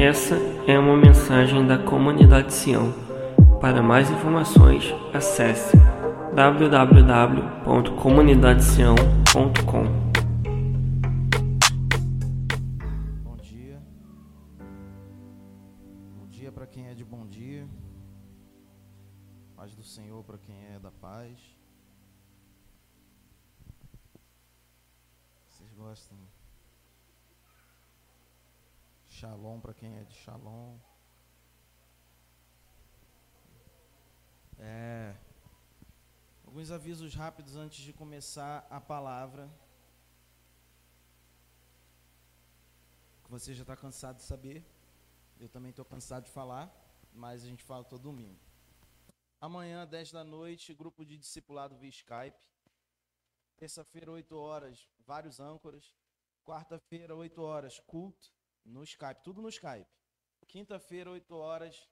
Essa é uma mensagem da comunidade Sião. Para mais informações, acesse www.comunidadesião.com. Para quem é de Shalom. É. Alguns avisos rápidos antes de começar a palavra. Que você já está cansado de saber. Eu também estou cansado de falar, mas a gente fala todo domingo. Amanhã, 10 da noite, grupo de discipulado via Skype. Terça-feira, 8 horas, vários âncoras. Quarta-feira, 8 horas, culto no Skype, tudo no Skype. Quinta-feira, 8 horas,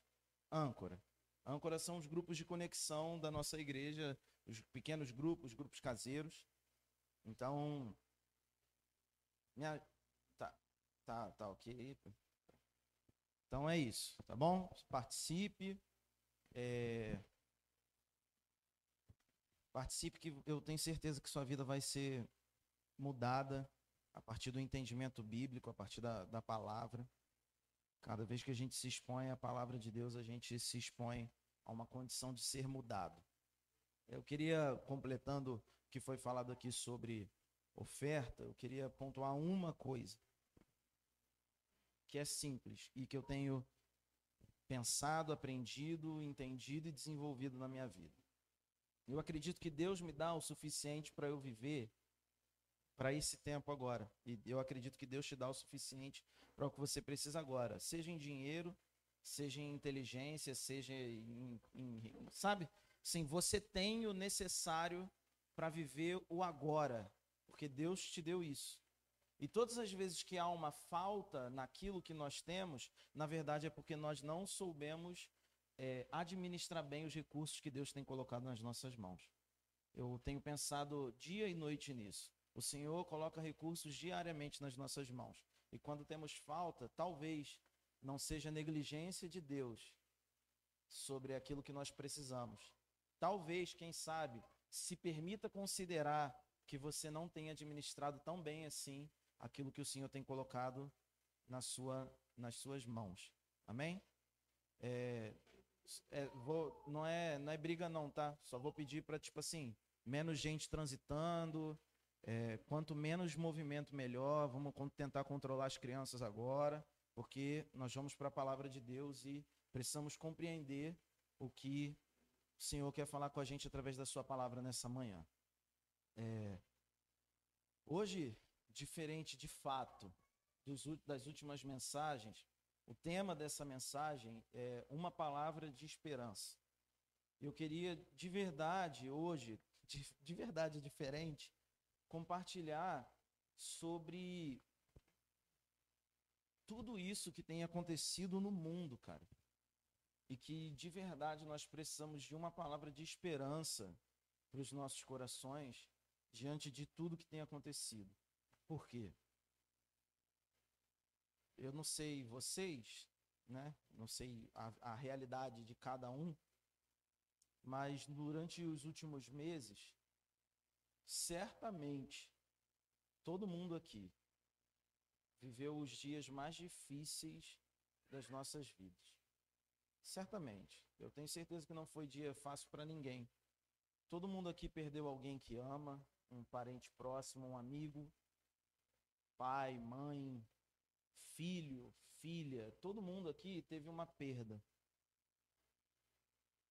âncora. Âncora são os grupos de conexão da nossa igreja, os pequenos grupos, grupos caseiros. Então, minha, tá, tá, tá ok. Então é isso, tá bom? Participe. É, participe que eu tenho certeza que sua vida vai ser mudada a partir do entendimento bíblico, a partir da, da palavra. Cada vez que a gente se expõe à palavra de Deus, a gente se expõe a uma condição de ser mudado. Eu queria, completando o que foi falado aqui sobre oferta, eu queria pontuar uma coisa que é simples e que eu tenho pensado, aprendido, entendido e desenvolvido na minha vida. Eu acredito que Deus me dá o suficiente para eu viver para esse tempo agora. E eu acredito que Deus te dá o suficiente para o que você precisa agora, seja em dinheiro, seja em inteligência, seja em, em sabe? Sim, você tem o necessário para viver o agora, porque Deus te deu isso. E todas as vezes que há uma falta naquilo que nós temos, na verdade é porque nós não soubemos é, administrar bem os recursos que Deus tem colocado nas nossas mãos. Eu tenho pensado dia e noite nisso. O Senhor coloca recursos diariamente nas nossas mãos. E quando temos falta, talvez não seja negligência de Deus sobre aquilo que nós precisamos. Talvez, quem sabe, se permita considerar que você não tenha administrado tão bem assim aquilo que o Senhor tem colocado na sua, nas suas mãos. Amém? É, é, vou, não, é, não é briga não, tá? Só vou pedir para, tipo assim, menos gente transitando, é, quanto menos movimento, melhor. Vamos tentar controlar as crianças agora, porque nós vamos para a palavra de Deus e precisamos compreender o que o Senhor quer falar com a gente através da Sua palavra nessa manhã. É, hoje, diferente de fato dos, das últimas mensagens, o tema dessa mensagem é uma palavra de esperança. Eu queria de verdade hoje, de, de verdade diferente, compartilhar sobre tudo isso que tem acontecido no mundo, cara. E que de verdade nós precisamos de uma palavra de esperança para os nossos corações diante de tudo que tem acontecido. Por quê? Eu não sei vocês, né? Não sei a, a realidade de cada um, mas durante os últimos meses certamente todo mundo aqui viveu os dias mais difíceis das nossas vidas. Certamente. Eu tenho certeza que não foi dia fácil para ninguém. Todo mundo aqui perdeu alguém que ama, um parente próximo, um amigo, pai, mãe, filho, filha. Todo mundo aqui teve uma perda.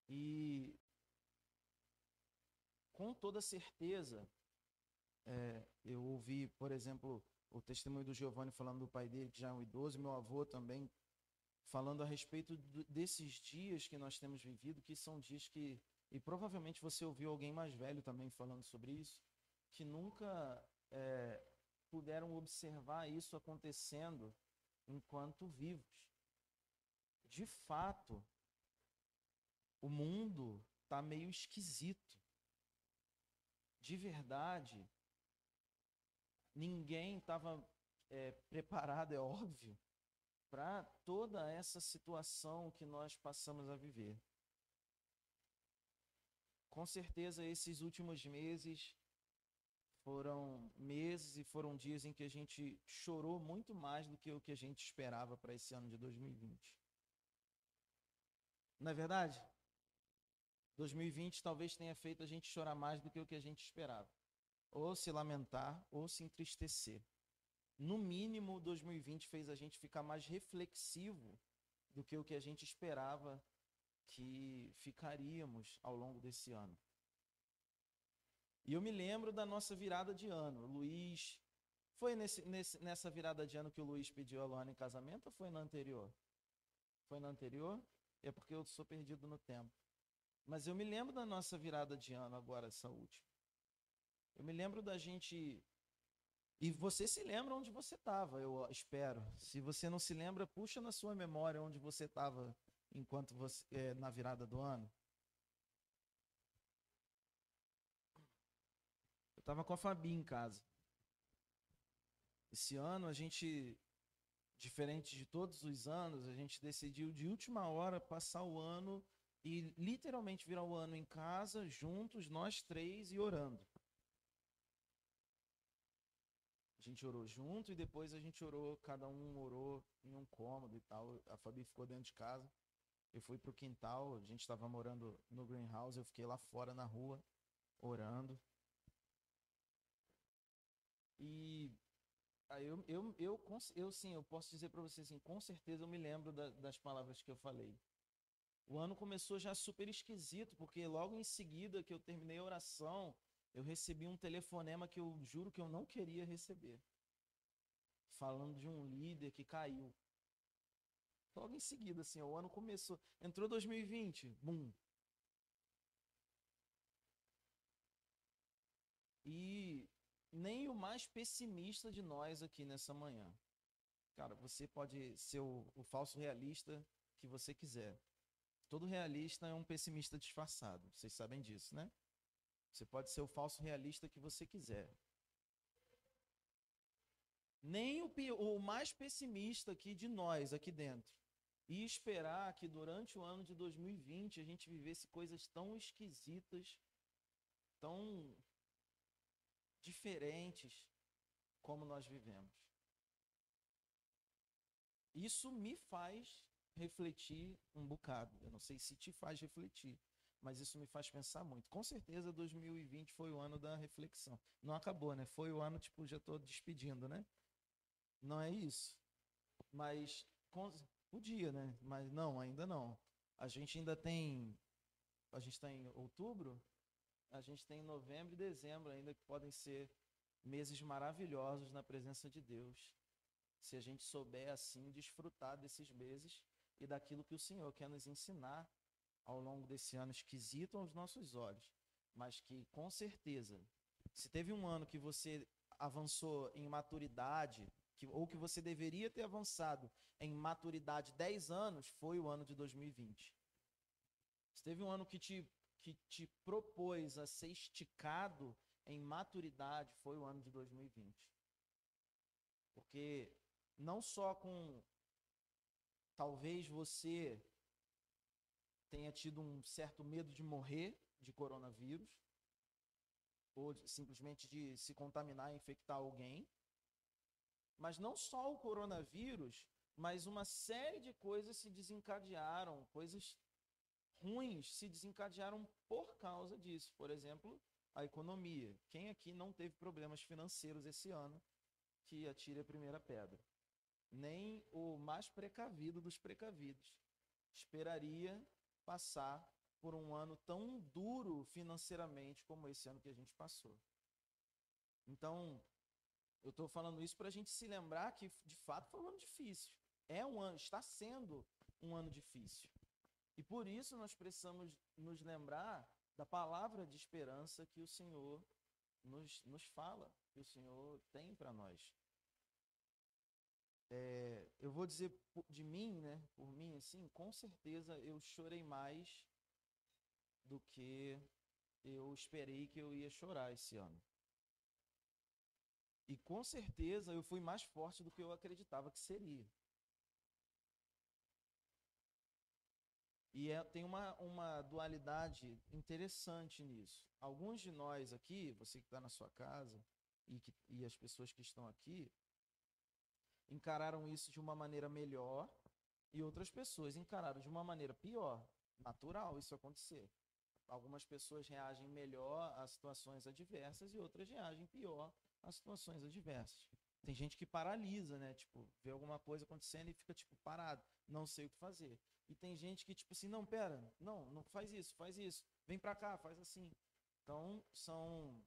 E com toda certeza, é, eu ouvi, por exemplo, o testemunho do Giovanni falando do pai dele, que já é um idoso, meu avô também, falando a respeito desses dias que nós temos vivido, que são dias que. E provavelmente você ouviu alguém mais velho também falando sobre isso, que nunca é, puderam observar isso acontecendo enquanto vivos. De fato, o mundo está meio esquisito de verdade, ninguém estava é, preparado, é óbvio, para toda essa situação que nós passamos a viver. Com certeza, esses últimos meses foram meses e foram dias em que a gente chorou muito mais do que o que a gente esperava para esse ano de 2020. Não é verdade? 2020 talvez tenha feito a gente chorar mais do que o que a gente esperava. Ou se lamentar, ou se entristecer. No mínimo, 2020 fez a gente ficar mais reflexivo do que o que a gente esperava que ficaríamos ao longo desse ano. E eu me lembro da nossa virada de ano. O Luiz. Foi nesse, nesse, nessa virada de ano que o Luiz pediu a Luana em casamento ou foi na anterior? Foi na anterior? É porque eu sou perdido no tempo. Mas eu me lembro da nossa virada de ano agora, essa última. Eu me lembro da gente. E você se lembra onde você estava, eu espero. Se você não se lembra, puxa na sua memória onde você estava enquanto você é, na virada do ano. Eu estava com a Fabi em casa. Esse ano a gente, diferente de todos os anos, a gente decidiu de última hora passar o ano e literalmente virar o ano em casa, juntos, nós três e orando. A gente orou junto e depois a gente orou, cada um orou em um cômodo e tal. A Fabi ficou dentro de casa. Eu fui pro quintal, a gente estava morando no greenhouse, eu fiquei lá fora na rua orando. E aí eu, eu, eu, eu sim, eu posso dizer para vocês assim, com certeza eu me lembro da, das palavras que eu falei. O ano começou já super esquisito, porque logo em seguida que eu terminei a oração, eu recebi um telefonema que eu juro que eu não queria receber. Falando de um líder que caiu. Logo em seguida, assim, o ano começou. Entrou 2020, bum. E nem o mais pessimista de nós aqui nessa manhã. Cara, você pode ser o, o falso realista que você quiser. Todo realista é um pessimista disfarçado. Vocês sabem disso, né? Você pode ser o falso realista que você quiser. Nem o, o mais pessimista aqui de nós, aqui dentro, e esperar que durante o ano de 2020 a gente vivesse coisas tão esquisitas, tão diferentes como nós vivemos. Isso me faz refletir um bocado. Eu não sei se te faz refletir, mas isso me faz pensar muito. Com certeza 2020 foi o ano da reflexão. Não acabou, né? Foi o ano, tipo, já estou despedindo, né? Não é isso. Mas Podia, né? Mas não, ainda não. A gente ainda tem. A gente está em outubro, a gente tem novembro e dezembro ainda que podem ser meses maravilhosos na presença de Deus. Se a gente souber assim desfrutar desses meses e daquilo que o Senhor quer nos ensinar ao longo desse ano esquisito aos nossos olhos, mas que com certeza, se teve um ano que você avançou em maturidade, que, ou que você deveria ter avançado em maturidade 10 anos, foi o ano de 2020. Se teve um ano que te, que te propôs a ser esticado em maturidade, foi o ano de 2020. Porque não só com talvez você tenha tido um certo medo de morrer de coronavírus, ou simplesmente de se contaminar e infectar alguém, mas não só o coronavírus, mas uma série de coisas se desencadearam, coisas ruins se desencadearam por causa disso. Por exemplo, a economia. Quem aqui não teve problemas financeiros esse ano que atire a primeira pedra? Nem o mais precavido dos precavidos esperaria passar por um ano tão duro financeiramente como esse ano que a gente passou. Então, eu estou falando isso para a gente se lembrar que, de fato, foi um ano difícil. É um ano, está sendo um ano difícil. E por isso nós precisamos nos lembrar da palavra de esperança que o Senhor nos, nos fala, que o Senhor tem para nós. É, eu vou dizer de mim, né? Por mim, assim, com certeza eu chorei mais do que eu esperei que eu ia chorar esse ano. E com certeza eu fui mais forte do que eu acreditava que seria. E é, tem uma, uma dualidade interessante nisso. Alguns de nós aqui, você que está na sua casa e, que, e as pessoas que estão aqui, encararam isso de uma maneira melhor, e outras pessoas encararam de uma maneira pior. Natural isso acontecer. Algumas pessoas reagem melhor a situações adversas e outras reagem pior a situações adversas. Tem gente que paralisa, né? Tipo, vê alguma coisa acontecendo e fica, tipo, parado. Não sei o que fazer. E tem gente que, tipo assim, não, pera, não, não faz isso, faz isso. Vem pra cá, faz assim. Então, são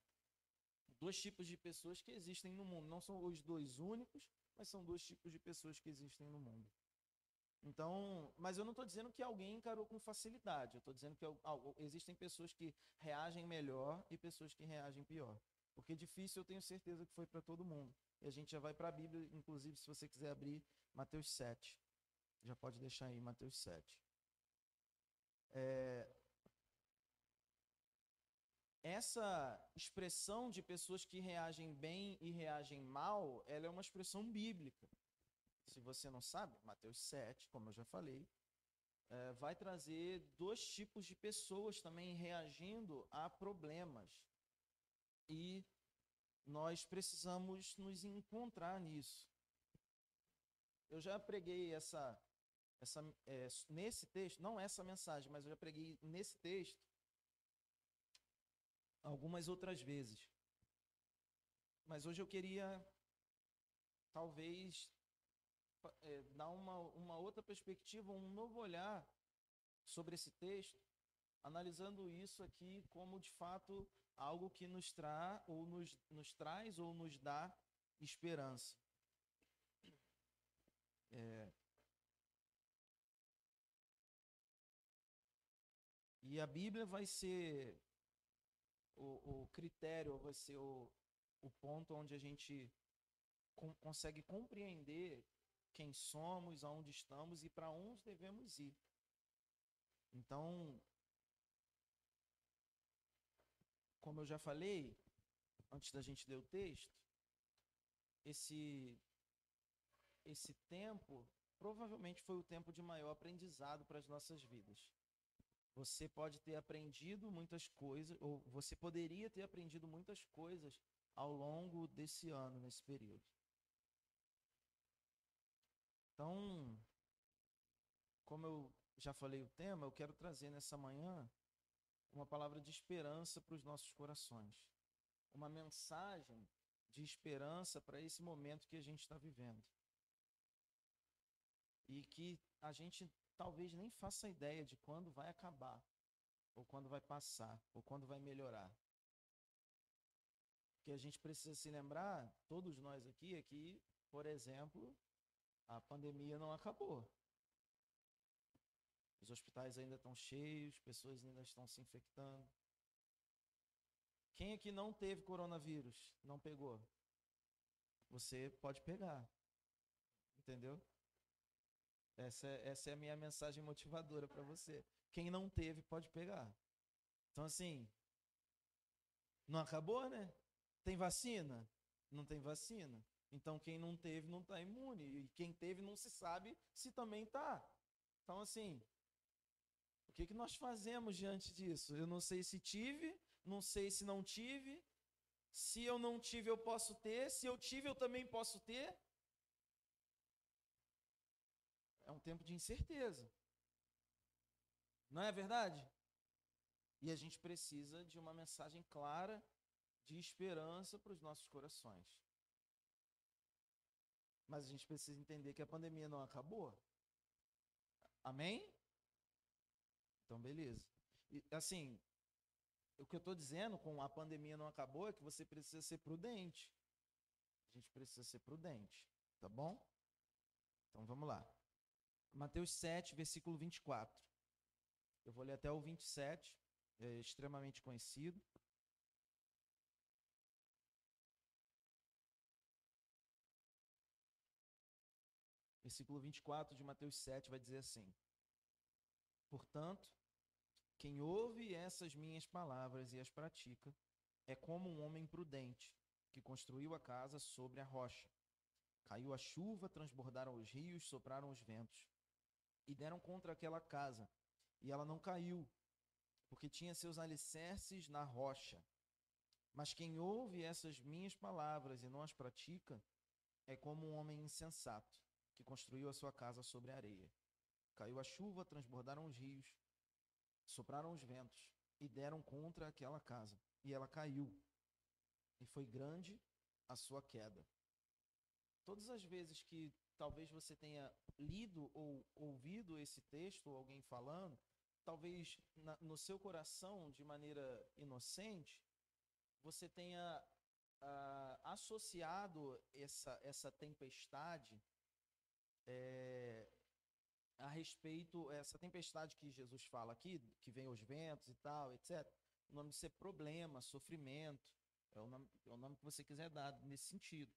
dois tipos de pessoas que existem no mundo. Não são os dois únicos, mas são dois tipos de pessoas que existem no mundo. Então, mas eu não estou dizendo que alguém encarou com facilidade. Eu estou dizendo que existem pessoas que reagem melhor e pessoas que reagem pior. Porque difícil eu tenho certeza que foi para todo mundo. E a gente já vai para a Bíblia, inclusive, se você quiser abrir Mateus 7. Já pode deixar aí Mateus 7. É... Essa expressão de pessoas que reagem bem e reagem mal, ela é uma expressão bíblica. Se você não sabe, Mateus 7, como eu já falei, é, vai trazer dois tipos de pessoas também reagindo a problemas. E nós precisamos nos encontrar nisso. Eu já preguei essa, essa é, nesse texto, não essa mensagem, mas eu já preguei nesse texto algumas outras vezes. Mas hoje eu queria talvez é, dar uma, uma outra perspectiva, um novo olhar sobre esse texto, analisando isso aqui como de fato algo que nos, tra ou nos, nos traz ou nos dá esperança. É... E a Bíblia vai ser o, o critério, vai ser o, o ponto onde a gente com, consegue compreender quem somos, aonde estamos e para onde devemos ir. Então, como eu já falei, antes da gente ler o texto, esse esse tempo provavelmente foi o tempo de maior aprendizado para as nossas vidas. Você pode ter aprendido muitas coisas, ou você poderia ter aprendido muitas coisas ao longo desse ano, nesse período. Então, como eu já falei o tema, eu quero trazer nessa manhã uma palavra de esperança para os nossos corações. Uma mensagem de esperança para esse momento que a gente está vivendo. E que a gente talvez nem faça ideia de quando vai acabar, ou quando vai passar, ou quando vai melhorar. O que a gente precisa se lembrar, todos nós aqui, é que, por exemplo, a pandemia não acabou. Os hospitais ainda estão cheios, pessoas ainda estão se infectando. Quem aqui não teve coronavírus, não pegou? Você pode pegar. Entendeu? Essa é, essa é a minha mensagem motivadora para você. Quem não teve, pode pegar. Então, assim, não acabou, né? Tem vacina? Não tem vacina. Então quem não teve não está imune. E quem teve não se sabe se também está. Então, assim, o que, que nós fazemos diante disso? Eu não sei se tive, não sei se não tive. Se eu não tive, eu posso ter. Se eu tive, eu também posso ter. É um tempo de incerteza. Não é verdade? E a gente precisa de uma mensagem clara de esperança para os nossos corações. Mas a gente precisa entender que a pandemia não acabou. Amém? Então, beleza. E, assim, o que eu estou dizendo com a pandemia não acabou é que você precisa ser prudente. A gente precisa ser prudente, tá bom? Então vamos lá. Mateus 7, versículo 24. Eu vou ler até o 27, é extremamente conhecido. versículo 24 de Mateus 7 vai dizer assim: Portanto, quem ouve essas minhas palavras e as pratica é como um homem prudente que construiu a casa sobre a rocha. Caiu a chuva, transbordaram os rios, sopraram os ventos e deram contra aquela casa, e ela não caiu, porque tinha seus alicerces na rocha. Mas quem ouve essas minhas palavras e não as pratica é como um homem insensato que construiu a sua casa sobre a areia. Caiu a chuva, transbordaram os rios, sopraram os ventos e deram contra aquela casa. E ela caiu. E foi grande a sua queda. Todas as vezes que talvez você tenha lido ou ouvido esse texto, ou alguém falando, talvez na, no seu coração, de maneira inocente, você tenha uh, associado essa, essa tempestade é, a respeito, essa tempestade que Jesus fala aqui, que vem os ventos e tal, etc. O nome disso é problema, sofrimento, é o nome, é o nome que você quiser dar nesse sentido.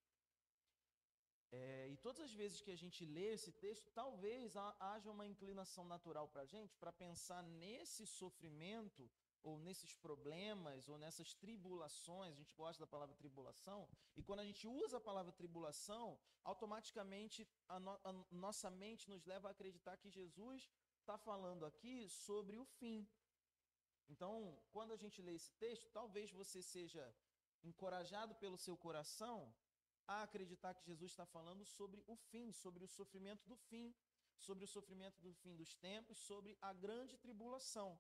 É, e todas as vezes que a gente lê esse texto, talvez haja uma inclinação natural para a gente para pensar nesse sofrimento, ou nesses problemas, ou nessas tribulações. A gente gosta da palavra tribulação, e quando a gente usa a palavra tribulação, automaticamente a, no, a nossa mente nos leva a acreditar que Jesus está falando aqui sobre o fim. Então, quando a gente lê esse texto, talvez você seja encorajado pelo seu coração a acreditar que Jesus está falando sobre o fim, sobre o sofrimento do fim, sobre o sofrimento do fim dos tempos, sobre a grande tribulação.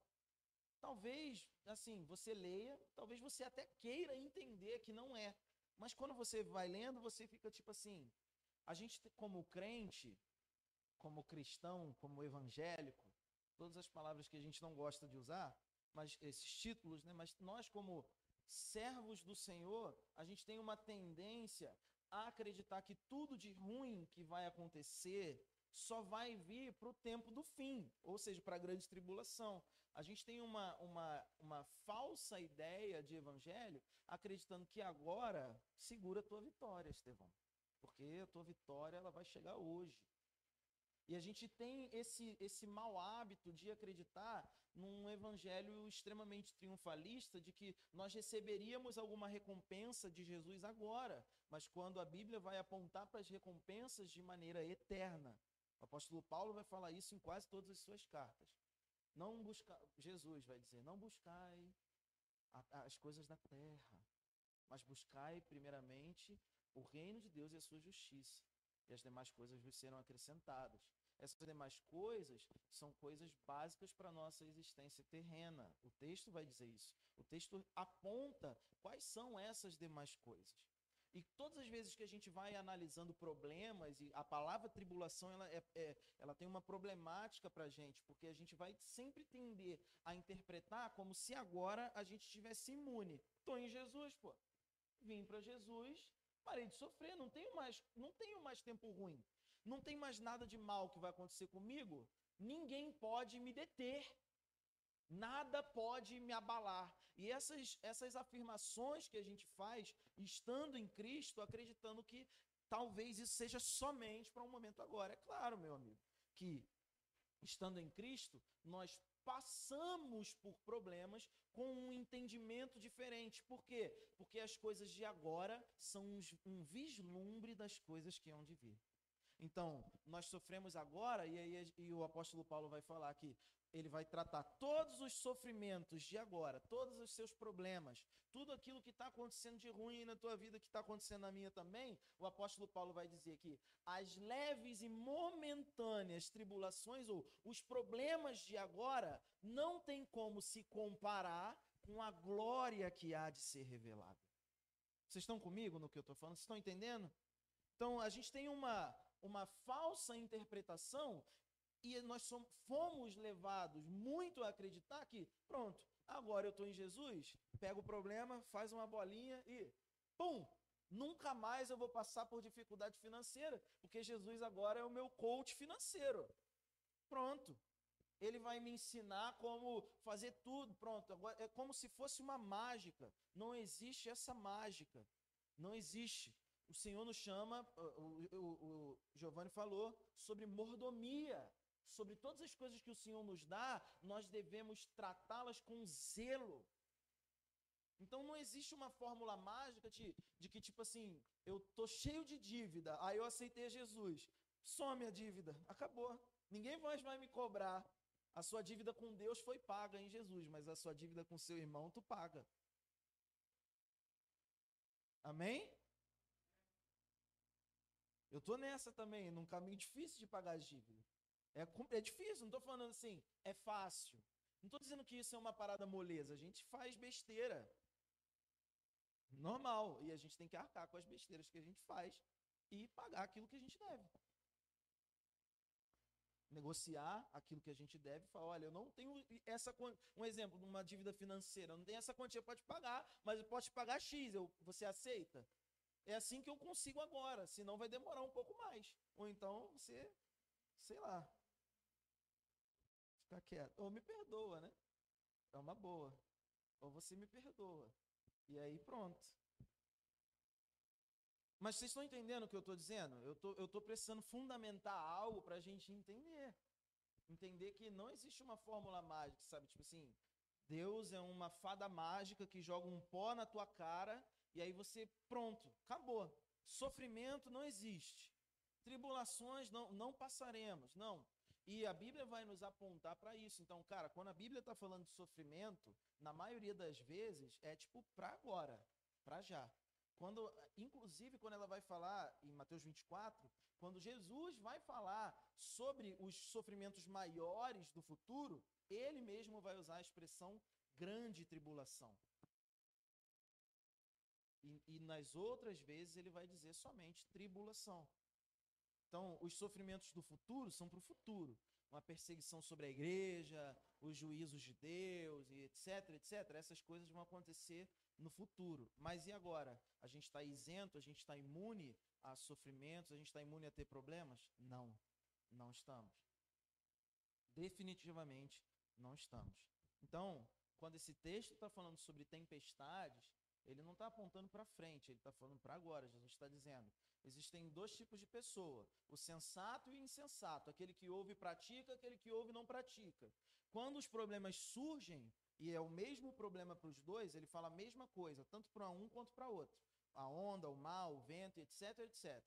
Talvez, assim, você leia, talvez você até queira entender que não é. Mas quando você vai lendo, você fica tipo assim: a gente, como crente, como cristão, como evangélico, todas as palavras que a gente não gosta de usar, mas esses títulos, né? Mas nós, como servos do Senhor, a gente tem uma tendência a acreditar que tudo de ruim que vai acontecer só vai vir para o tempo do fim, ou seja, para a grande tribulação. A gente tem uma, uma, uma falsa ideia de evangelho, acreditando que agora segura a tua vitória, Estevão. Porque a tua vitória ela vai chegar hoje. E a gente tem esse, esse mau hábito de acreditar num evangelho extremamente triunfalista de que nós receberíamos alguma recompensa de Jesus agora, mas quando a Bíblia vai apontar para as recompensas de maneira eterna. O apóstolo Paulo vai falar isso em quase todas as suas cartas. Não buscar, Jesus vai dizer, não buscai as coisas da terra, mas buscai primeiramente o reino de Deus e a sua justiça e as demais coisas vos serão acrescentadas. Essas demais coisas são coisas básicas para a nossa existência terrena. O texto vai dizer isso. O texto aponta quais são essas demais coisas. E todas as vezes que a gente vai analisando problemas, e a palavra tribulação ela, é, é ela tem uma problemática para a gente, porque a gente vai sempre tender a interpretar como se agora a gente estivesse imune. Estou em Jesus, pô. Vim para Jesus, Parei de sofrer, não tenho mais, não tenho mais tempo ruim. Não tem mais nada de mal que vai acontecer comigo. Ninguém pode me deter. Nada pode me abalar. E essas, essas afirmações que a gente faz, estando em Cristo, acreditando que talvez isso seja somente para um momento agora. É claro, meu amigo, que estando em Cristo, nós passamos por problemas com um entendimento diferente. Por quê? Porque as coisas de agora são um vislumbre das coisas que hão de vir. Então, nós sofremos agora, e aí e o apóstolo Paulo vai falar que ele vai tratar todos os sofrimentos de agora, todos os seus problemas, tudo aquilo que está acontecendo de ruim na tua vida, que está acontecendo na minha também. O apóstolo Paulo vai dizer que as leves e momentâneas tribulações ou os problemas de agora não tem como se comparar com a glória que há de ser revelada. Vocês estão comigo no que eu estou falando? Vocês estão entendendo? Então, a gente tem uma, uma falsa interpretação e nós somos, fomos levados muito a acreditar que, pronto, agora eu estou em Jesus, pega o problema, faz uma bolinha e, pum, nunca mais eu vou passar por dificuldade financeira, porque Jesus agora é o meu coach financeiro. Pronto. Ele vai me ensinar como fazer tudo. Pronto. Agora é como se fosse uma mágica. Não existe essa mágica. Não existe o Senhor nos chama, o, o, o Giovanni falou, sobre mordomia. Sobre todas as coisas que o Senhor nos dá, nós devemos tratá-las com zelo. Então não existe uma fórmula mágica de, de que, tipo assim, eu tô cheio de dívida, aí eu aceitei Jesus. Some a dívida, acabou. Ninguém mais vai me cobrar. A sua dívida com Deus foi paga em Jesus, mas a sua dívida com seu irmão tu paga. Amém? Eu tô nessa também, num caminho difícil de pagar as dívidas. É, é difícil, não estou falando assim, é fácil. Não estou dizendo que isso é uma parada moleza. A gente faz besteira. Normal. E a gente tem que arcar com as besteiras que a gente faz e pagar aquilo que a gente deve. Negociar aquilo que a gente deve e falar: olha, eu não tenho essa. Um exemplo de uma dívida financeira. Eu não tenho essa quantia, pode pagar, mas eu posso te pagar X. Eu, você aceita? É assim que eu consigo agora, senão vai demorar um pouco mais. Ou então você, sei lá, ficar quieto. Ou me perdoa, né? É uma boa. Ou você me perdoa. E aí pronto. Mas vocês estão entendendo o que eu estou dizendo? Eu tô, estou tô precisando fundamentar algo para a gente entender. Entender que não existe uma fórmula mágica, sabe? Tipo assim, Deus é uma fada mágica que joga um pó na tua cara e aí você, pronto, acabou. Sofrimento não existe. Tribulações não, não passaremos. Não. E a Bíblia vai nos apontar para isso. Então, cara, quando a Bíblia está falando de sofrimento, na maioria das vezes é tipo para agora, para já. Quando, inclusive, quando ela vai falar em Mateus 24, quando Jesus vai falar sobre os sofrimentos maiores do futuro, ele mesmo vai usar a expressão grande tribulação. E, e nas outras vezes ele vai dizer somente tribulação. Então, os sofrimentos do futuro são para o futuro. Uma perseguição sobre a igreja, os juízos de Deus, e etc, etc. Essas coisas vão acontecer no futuro. Mas e agora? A gente está isento, a gente está imune a sofrimentos, a gente está imune a ter problemas? Não, não estamos. Definitivamente não estamos. Então, quando esse texto está falando sobre tempestades, ele não está apontando para frente, ele está falando para agora. Jesus está dizendo: existem dois tipos de pessoa: o sensato e o insensato, aquele que ouve e pratica, aquele que ouve e não pratica. Quando os problemas surgem, e é o mesmo problema para os dois, ele fala a mesma coisa, tanto para um quanto para outro. A onda, o mal, o vento, etc, etc.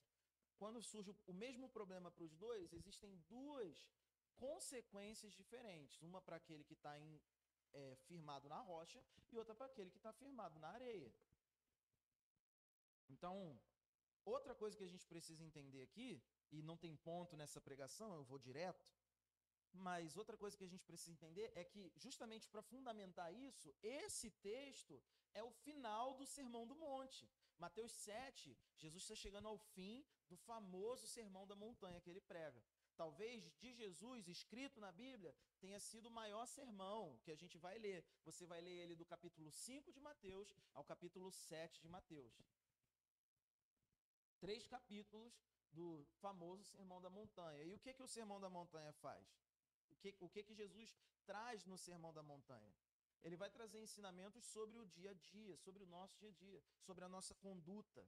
Quando surge o mesmo problema para os dois, existem duas consequências diferentes. Uma para aquele que está é, firmado na rocha e outra para aquele que está firmado na areia. Então, outra coisa que a gente precisa entender aqui, e não tem ponto nessa pregação, eu vou direto, mas outra coisa que a gente precisa entender é que, justamente para fundamentar isso, esse texto é o final do Sermão do Monte. Mateus 7, Jesus está chegando ao fim do famoso Sermão da Montanha que ele prega talvez de Jesus, escrito na Bíblia, tenha sido o maior sermão que a gente vai ler. Você vai ler ele do capítulo 5 de Mateus ao capítulo 7 de Mateus. Três capítulos do famoso Sermão da Montanha. E o que, que o Sermão da Montanha faz? O que, o que, que Jesus traz no Sermão da Montanha? Ele vai trazer ensinamentos sobre o dia a dia, sobre o nosso dia a dia, sobre a nossa conduta,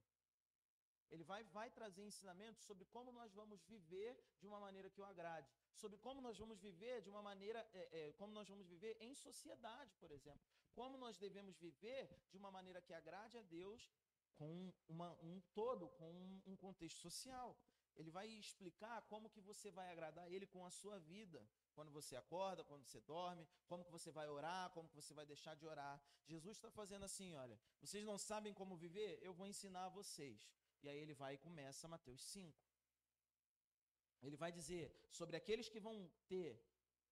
ele vai, vai trazer ensinamentos sobre como nós vamos viver de uma maneira que o agrade, sobre como nós vamos viver de uma maneira, é, é, como nós vamos viver em sociedade, por exemplo, como nós devemos viver de uma maneira que agrade a Deus com uma, um todo, com um, um contexto social. Ele vai explicar como que você vai agradar Ele com a sua vida, quando você acorda, quando você dorme, como que você vai orar, como que você vai deixar de orar. Jesus está fazendo assim, olha, vocês não sabem como viver? Eu vou ensinar a vocês. E aí ele vai e começa Mateus 5. Ele vai dizer sobre aqueles que vão ter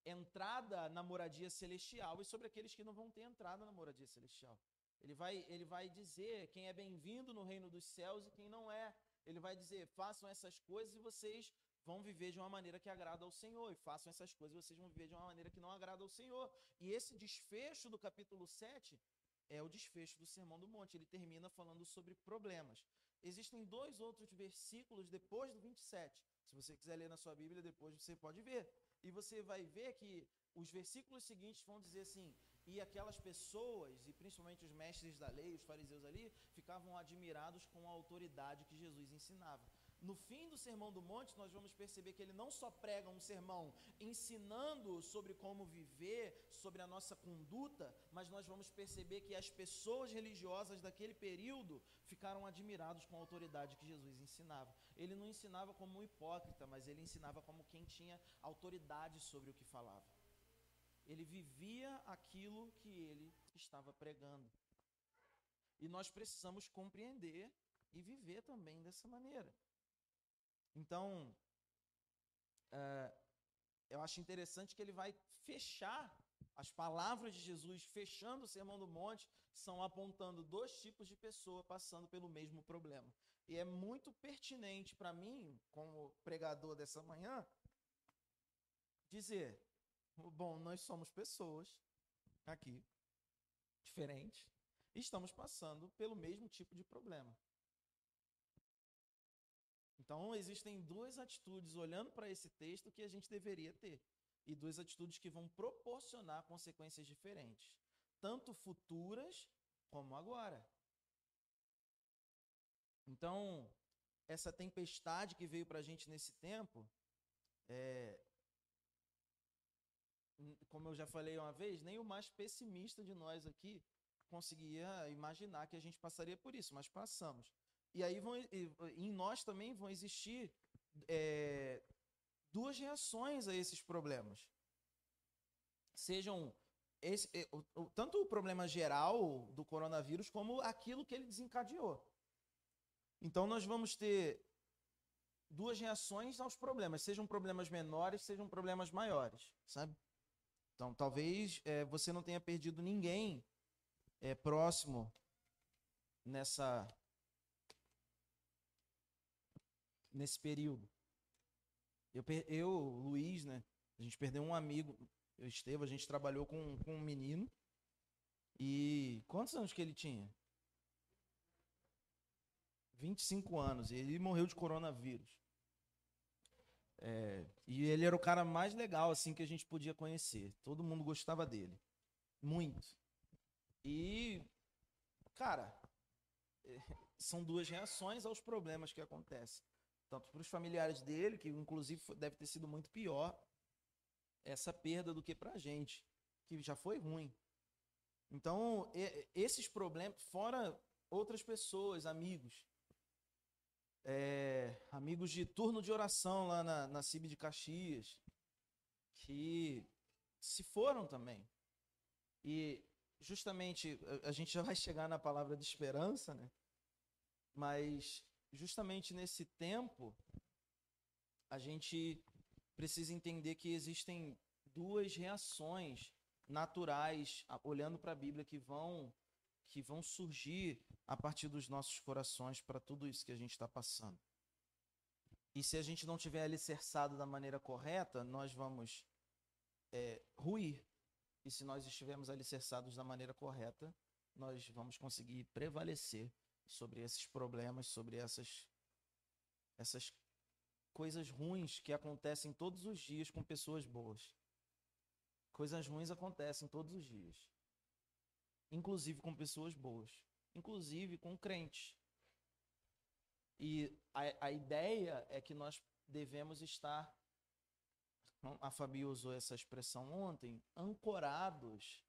entrada na moradia celestial e sobre aqueles que não vão ter entrada na moradia celestial. Ele vai, ele vai dizer quem é bem-vindo no reino dos céus e quem não é. Ele vai dizer: façam essas coisas e vocês vão viver de uma maneira que agrada ao Senhor. E façam essas coisas e vocês vão viver de uma maneira que não agrada ao Senhor. E esse desfecho do capítulo 7 é o desfecho do Sermão do Monte. Ele termina falando sobre problemas. Existem dois outros versículos depois do 27. Se você quiser ler na sua Bíblia, depois você pode ver. E você vai ver que os versículos seguintes vão dizer assim: e aquelas pessoas, e principalmente os mestres da lei, os fariseus ali, ficavam admirados com a autoridade que Jesus ensinava no fim do Sermão do Monte, nós vamos perceber que ele não só prega um sermão ensinando sobre como viver, sobre a nossa conduta, mas nós vamos perceber que as pessoas religiosas daquele período ficaram admirados com a autoridade que Jesus ensinava. Ele não ensinava como um hipócrita, mas ele ensinava como quem tinha autoridade sobre o que falava. Ele vivia aquilo que ele estava pregando. E nós precisamos compreender e viver também dessa maneira. Então, é, eu acho interessante que ele vai fechar as palavras de Jesus, fechando o Sermão do Monte, são apontando dois tipos de pessoa passando pelo mesmo problema. E é muito pertinente para mim, como pregador dessa manhã, dizer: bom, nós somos pessoas aqui, diferentes, e estamos passando pelo mesmo tipo de problema. Então, existem duas atitudes, olhando para esse texto, que a gente deveria ter. E duas atitudes que vão proporcionar consequências diferentes, tanto futuras como agora. Então, essa tempestade que veio para a gente nesse tempo, é, como eu já falei uma vez, nem o mais pessimista de nós aqui conseguia imaginar que a gente passaria por isso, mas passamos. E aí vão, em nós também vão existir é, duas reações a esses problemas. Sejam esse, o, tanto o problema geral do coronavírus como aquilo que ele desencadeou. Então nós vamos ter duas reações aos problemas, sejam problemas menores, sejam problemas maiores, sabe? Então talvez é, você não tenha perdido ninguém é, próximo nessa nesse período. Eu, eu, Luiz, né? A gente perdeu um amigo, eu Estevam, a gente trabalhou com, com um menino. E quantos anos que ele tinha? 25 anos. E ele morreu de coronavírus. É, e ele era o cara mais legal assim que a gente podia conhecer. Todo mundo gostava dele. Muito. E, cara, é, são duas reações aos problemas que acontecem tanto para os familiares dele, que inclusive deve ter sido muito pior essa perda do que para a gente, que já foi ruim. Então, esses problemas, fora outras pessoas, amigos, é, amigos de turno de oração lá na, na CIB de Caxias, que se foram também. E justamente a gente já vai chegar na palavra de esperança, né? Mas justamente nesse tempo, a gente precisa entender que existem duas reações naturais, olhando para a Bíblia, que vão que vão surgir a partir dos nossos corações para tudo isso que a gente está passando. E se a gente não tiver alicerçado da maneira correta, nós vamos é, ruir. E se nós estivermos alicerçados da maneira correta, nós vamos conseguir prevalecer sobre esses problemas, sobre essas essas coisas ruins que acontecem todos os dias com pessoas boas. Coisas ruins acontecem todos os dias. Inclusive com pessoas boas, inclusive com crentes. E a, a ideia é que nós devemos estar a Fabi usou essa expressão ontem, ancorados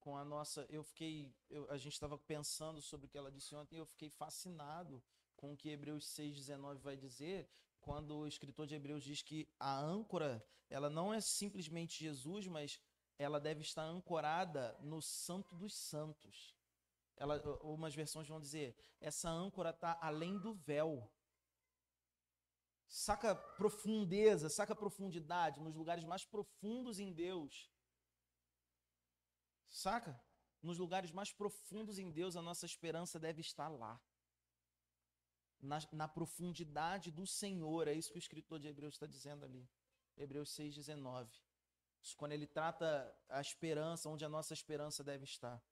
com a nossa. Eu fiquei. Eu, a gente estava pensando sobre o que ela disse ontem e eu fiquei fascinado com o que Hebreus 6,19 vai dizer, quando o escritor de Hebreus diz que a âncora, ela não é simplesmente Jesus, mas ela deve estar ancorada no Santo dos Santos. Ela, umas versões vão dizer, essa âncora está além do véu. Saca profundeza, saca profundidade nos lugares mais profundos em Deus. Saca? Nos lugares mais profundos em Deus, a nossa esperança deve estar lá. Na, na profundidade do Senhor. É isso que o escritor de Hebreus está dizendo ali. Hebreus 6,19. Quando ele trata a esperança, onde a nossa esperança deve estar.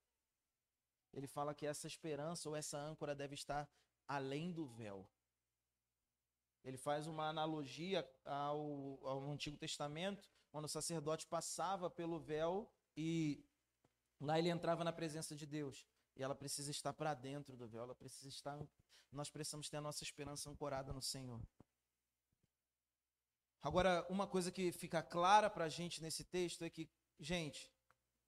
Ele fala que essa esperança ou essa âncora deve estar além do véu. Ele faz uma analogia ao, ao Antigo Testamento, quando o sacerdote passava pelo véu e Lá ele entrava na presença de Deus. E ela precisa estar para dentro do véu, ela precisa estar. Nós precisamos ter a nossa esperança ancorada no Senhor. Agora, uma coisa que fica clara para a gente nesse texto é que, gente,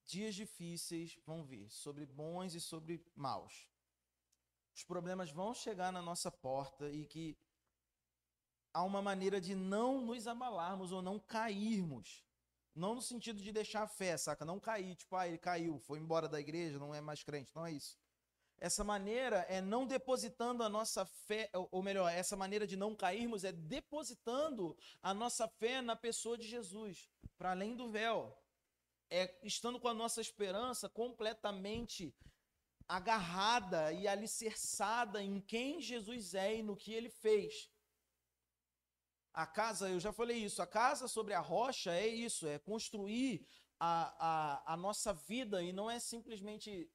dias difíceis vão vir, sobre bons e sobre maus. Os problemas vão chegar na nossa porta e que há uma maneira de não nos abalarmos ou não cairmos Não no sentido de deixar a fé, saca? Não cair, tipo, ah, ele caiu, foi embora da igreja, não é mais crente. Não é isso. Essa maneira é não depositando a nossa fé, ou melhor, essa maneira de não cairmos é depositando a nossa fé na pessoa de Jesus, para além do véu. É estando com a nossa esperança completamente agarrada e alicerçada em quem Jesus é e no que ele fez. A casa, eu já falei isso, a casa sobre a rocha é isso, é construir a, a, a nossa vida e não é simplesmente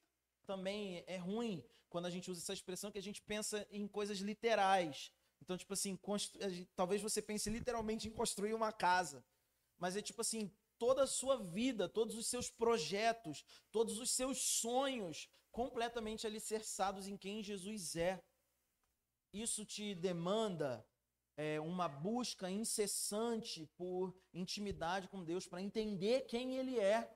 também é ruim quando a gente usa essa expressão que a gente pensa em coisas literais. Então, tipo assim, constru... talvez você pense literalmente em construir uma casa, mas é tipo assim, toda a sua vida, todos os seus projetos, todos os seus sonhos completamente alicerçados em quem Jesus é. Isso te demanda é, uma busca incessante por intimidade com Deus, para entender quem Ele é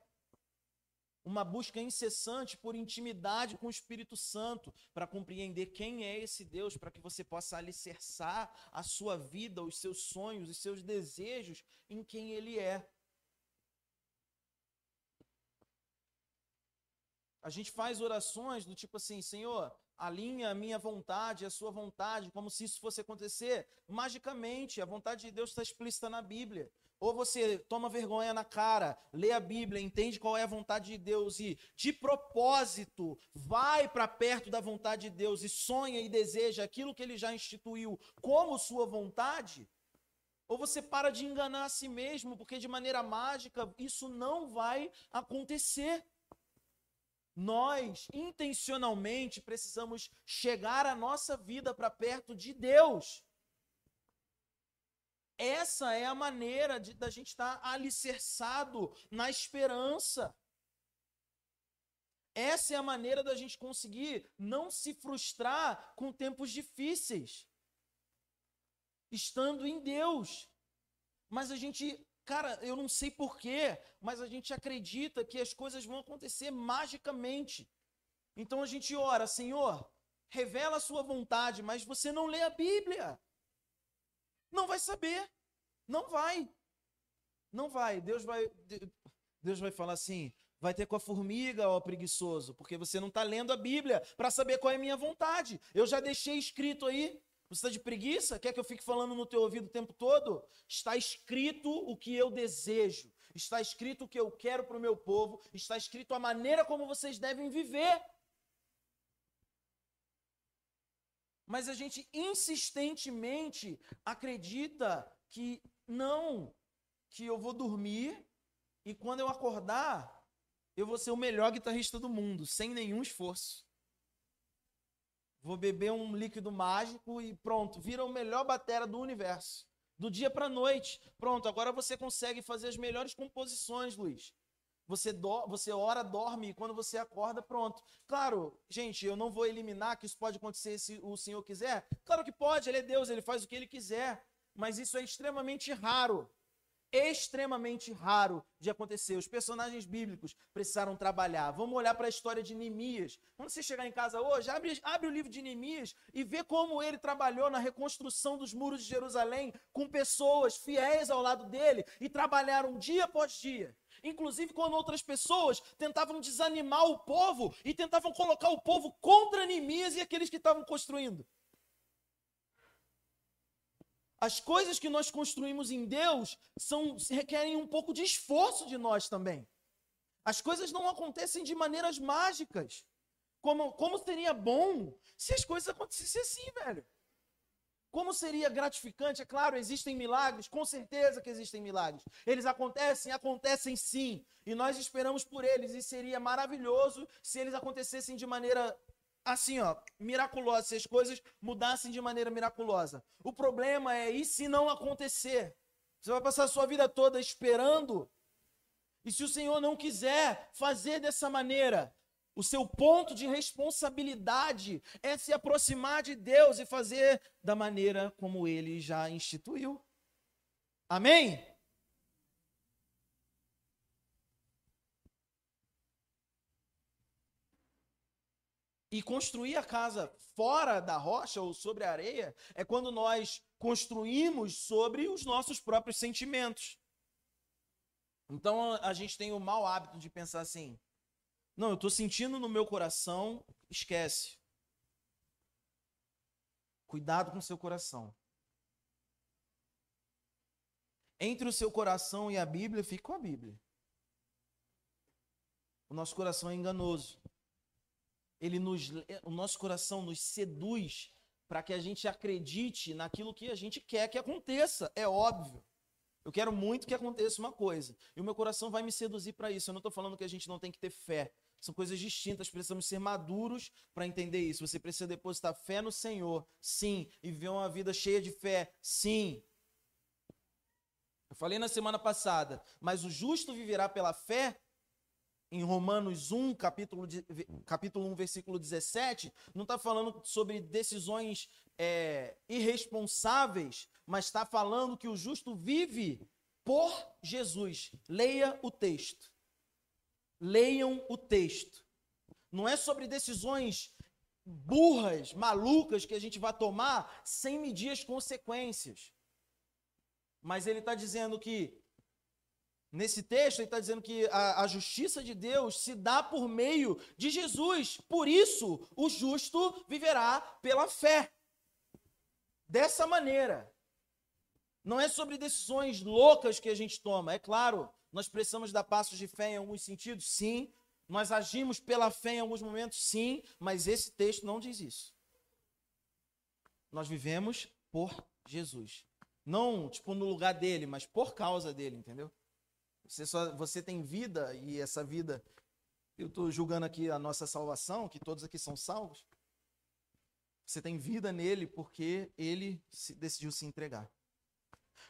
uma busca incessante por intimidade com o Espírito Santo, para compreender quem é esse Deus, para que você possa alicerçar a sua vida, os seus sonhos, os seus desejos em quem Ele é. A gente faz orações do tipo assim, Senhor, alinha a minha vontade, a sua vontade, como se isso fosse acontecer magicamente. A vontade de Deus está explícita na Bíblia. Ou você toma vergonha na cara, lê a Bíblia, entende qual é a vontade de Deus e, de propósito, vai para perto da vontade de Deus e sonha e deseja aquilo que ele já instituiu como sua vontade. Ou você para de enganar a si mesmo, porque de maneira mágica isso não vai acontecer. Nós, intencionalmente, precisamos chegar a nossa vida para perto de Deus. Essa é a maneira de, da gente estar tá alicerçado na esperança. Essa é a maneira da gente conseguir não se frustrar com tempos difíceis. Estando em Deus. Mas a gente, cara, eu não sei porquê, mas a gente acredita que as coisas vão acontecer magicamente. Então a gente ora, Senhor, revela a sua vontade, mas você não lê a Bíblia. Não vai saber. Não vai. Não vai. Deus vai Deus vai falar assim: vai ter com a formiga, ó preguiçoso, porque você não está lendo a Bíblia para saber qual é a minha vontade. Eu já deixei escrito aí. Você está de preguiça? Quer que eu fique falando no teu ouvido o tempo todo? Está escrito o que eu desejo. Está escrito o que eu quero para o meu povo. Está escrito a maneira como vocês devem viver. Mas a gente insistentemente acredita que não, que eu vou dormir e quando eu acordar, eu vou ser o melhor guitarrista do mundo, sem nenhum esforço. Vou beber um líquido mágico e pronto, vira o melhor batera do universo. Do dia para noite, pronto, agora você consegue fazer as melhores composições, Luiz. Você, do, você ora, dorme e quando você acorda, pronto. Claro, gente, eu não vou eliminar que isso pode acontecer se o Senhor quiser. Claro que pode, Ele é Deus, Ele faz o que Ele quiser. Mas isso é extremamente raro. Extremamente raro de acontecer. Os personagens bíblicos precisaram trabalhar. Vamos olhar para a história de Neemias. Quando você chegar em casa hoje, abre, abre o livro de Neemias e vê como ele trabalhou na reconstrução dos muros de Jerusalém com pessoas fiéis ao lado dele e trabalharam dia após dia inclusive quando outras pessoas tentavam desanimar o povo e tentavam colocar o povo contra Neemias e aqueles que estavam construindo. As coisas que nós construímos em Deus são, requerem um pouco de esforço de nós também. As coisas não acontecem de maneiras mágicas. Como, como seria bom se as coisas acontecessem assim, velho? Como seria gratificante? É claro, existem milagres, com certeza que existem milagres. Eles acontecem, acontecem sim. E nós esperamos por eles. E seria maravilhoso se eles acontecessem de maneira assim, ó, miraculosa, se as coisas mudassem de maneira miraculosa. O problema é, e se não acontecer? Você vai passar a sua vida toda esperando? E se o Senhor não quiser fazer dessa maneira, o seu ponto de responsabilidade é se aproximar de Deus e fazer da maneira como ele já instituiu. Amém? E construir a casa fora da rocha ou sobre a areia é quando nós construímos sobre os nossos próprios sentimentos. Então a gente tem o mau hábito de pensar assim: não, eu estou sentindo no meu coração, esquece. Cuidado com o seu coração. Entre o seu coração e a Bíblia, fica com a Bíblia. O nosso coração é enganoso. Ele nos, o nosso coração nos seduz para que a gente acredite naquilo que a gente quer que aconteça. É óbvio. Eu quero muito que aconteça uma coisa. E o meu coração vai me seduzir para isso. Eu não estou falando que a gente não tem que ter fé. São coisas distintas. Precisamos ser maduros para entender isso. Você precisa depositar fé no Senhor, sim. E viver uma vida cheia de fé, sim. Eu falei na semana passada, mas o justo viverá pela fé em Romanos 1, capítulo, capítulo 1, versículo 17, não está falando sobre decisões é, irresponsáveis, mas está falando que o justo vive por Jesus. Leia o texto. Leiam o texto. Não é sobre decisões burras, malucas que a gente vai tomar sem medir as consequências. Mas ele está dizendo que Nesse texto, ele está dizendo que a, a, justiça de Deus se dá por meio de Jesus. Por isso, o justo viverá pela fé. Dessa maneira. Não é sobre decisões loucas que a gente toma. É claro, nós precisamos dar passos de fé em alguns sentidos, sim. Nós agimos pela fé em alguns momentos, sim. Mas esse texto não diz isso. Nós vivemos por Jesus. Não, tipo, no lugar dele, mas por causa dele, entendeu? Você, só, você tem vida e essa vida. Eu estou julgando aqui a nossa salvação, que todos aqui são salvos. Você tem vida nele porque ele se, decidiu se entregar.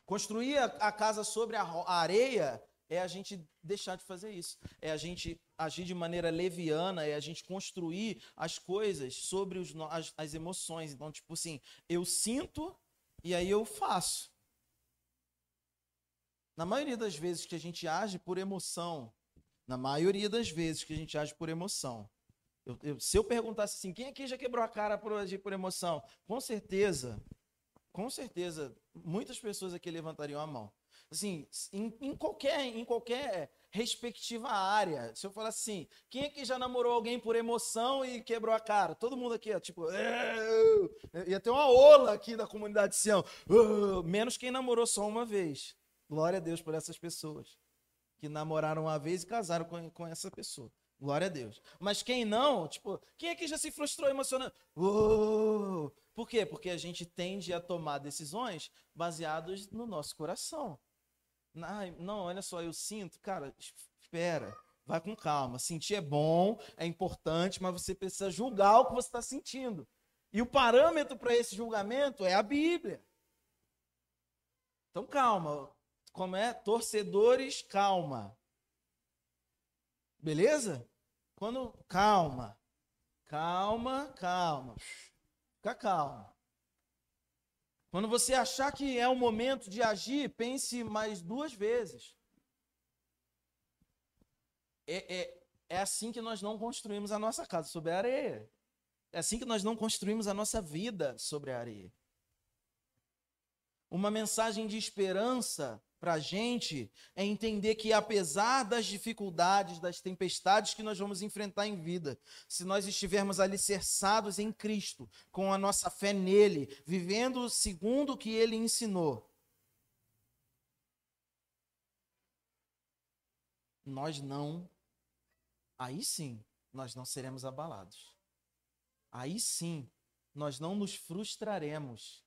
Construir a, a casa sobre a, a areia é a gente deixar de fazer isso. É a gente agir de maneira leviana, é a gente construir as coisas sobre os, as, as emoções. Então, tipo assim, eu sinto e aí eu faço. Na maioria das vezes que a gente age por emoção, na maioria das vezes que a gente age por emoção, eu, eu, se eu perguntasse assim, quem aqui já quebrou a cara por agir por emoção? Com certeza, com certeza, muitas pessoas aqui levantariam a mão. Assim, em, em qualquer, em qualquer respectiva área. Se eu falar assim, quem aqui já namorou alguém por emoção e quebrou a cara? Todo mundo aqui, ó, tipo, ia ter uma ola aqui da comunidade Sião. Menos quem namorou só uma vez. Glória a Deus por essas pessoas que namoraram uma vez e casaram com, com essa pessoa. Glória a Deus. Mas quem não, tipo, quem é que já se frustrou emocionando? Por quê? Porque a gente tende a tomar decisões baseadas no nosso coração. Não, olha só, eu sinto, cara, espera, vai com calma. Sentir é bom, é importante, mas você precisa julgar o que você está sentindo. E o parâmetro para esse julgamento é a Bíblia. Então calma, como é? Torcedores, calma. Beleza? Quando calma. Calma, calma. Fica calmo. Quando você achar que é o momento de agir, pense mais duas vezes. É, é, é assim que nós não construímos a nossa casa sobre a areia. É assim que nós não construímos a nossa vida sobre a areia. Uma mensagem de esperança para a gente é entender que, apesar das dificuldades, das tempestades que nós vamos enfrentar em vida, se nós estivermos alicerçados em Cristo, com a nossa fé nele, vivendo segundo o que ele ensinou, nós não, aí sim, nós não seremos abalados. Aí sim, nós não nos frustraremos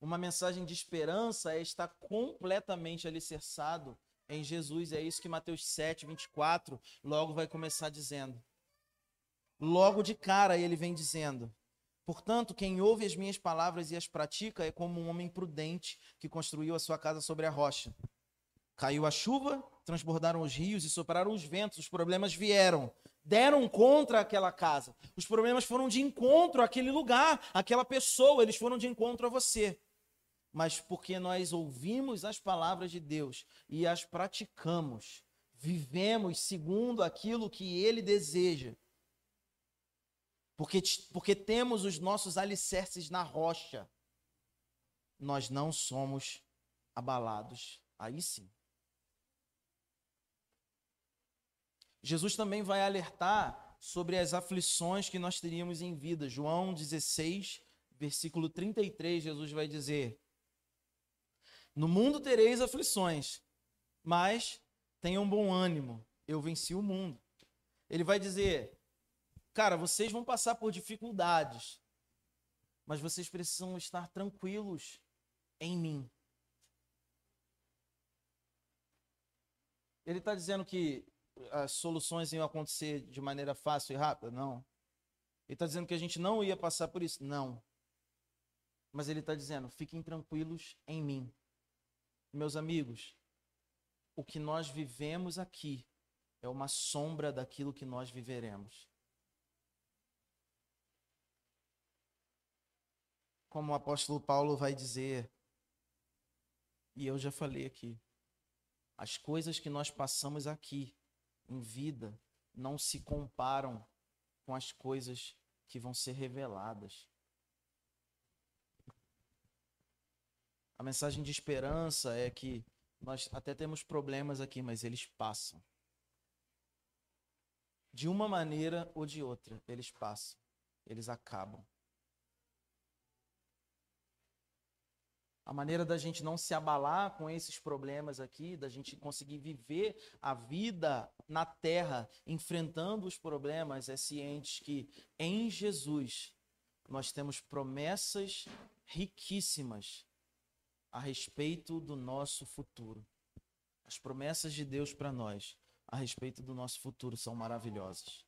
uma mensagem de esperança é estar completamente alicerçado em Jesus. É isso que Mateus 7, 24 logo vai começar dizendo. Logo de cara ele vem dizendo: Portanto, quem ouve as minhas palavras e as pratica é como um homem prudente que construiu a sua casa sobre a rocha. Caiu a chuva, transbordaram os rios e sopraram os ventos, os problemas vieram, deram contra aquela casa. Os problemas foram de encontro àquele lugar, àquela pessoa, eles foram de encontro a você mas porque nós ouvimos as palavras de Deus e as praticamos, vivemos segundo aquilo que Ele deseja. Porque, porque temos os nossos alicerces na rocha, nós não somos abalados. Aí sim. Jesus também vai alertar sobre as aflições que nós teríamos em vida. João 16, versículo 33, Jesus vai dizer: No mundo tereis aflições, mas tenham bom ânimo, eu venci o mundo. Ele vai dizer: Cara, vocês vão passar por dificuldades, mas vocês precisam estar tranquilos em mim. Ele está dizendo que as soluções iam acontecer de maneira fácil e rápida? Não. Ele está dizendo que a gente não ia passar por isso? Não. Mas ele está dizendo: fiquem tranquilos em mim. Meus amigos, o que nós vivemos aqui é uma sombra daquilo que nós viveremos. Como o apóstolo Paulo vai dizer, e eu já falei aqui, as coisas que nós passamos aqui em vida não se comparam com as coisas que vão ser reveladas. A mensagem de esperança é que nós até temos problemas aqui, mas eles passam. De uma maneira ou de outra, eles passam. Eles acabam. A maneira da gente não se abalar com esses problemas aqui, da gente conseguir viver a vida na terra, enfrentando os problemas, é ciente que em Jesus nós temos promessas riquíssimas a respeito do nosso futuro. As promessas de Deus para nós a respeito do nosso futuro são maravilhosas.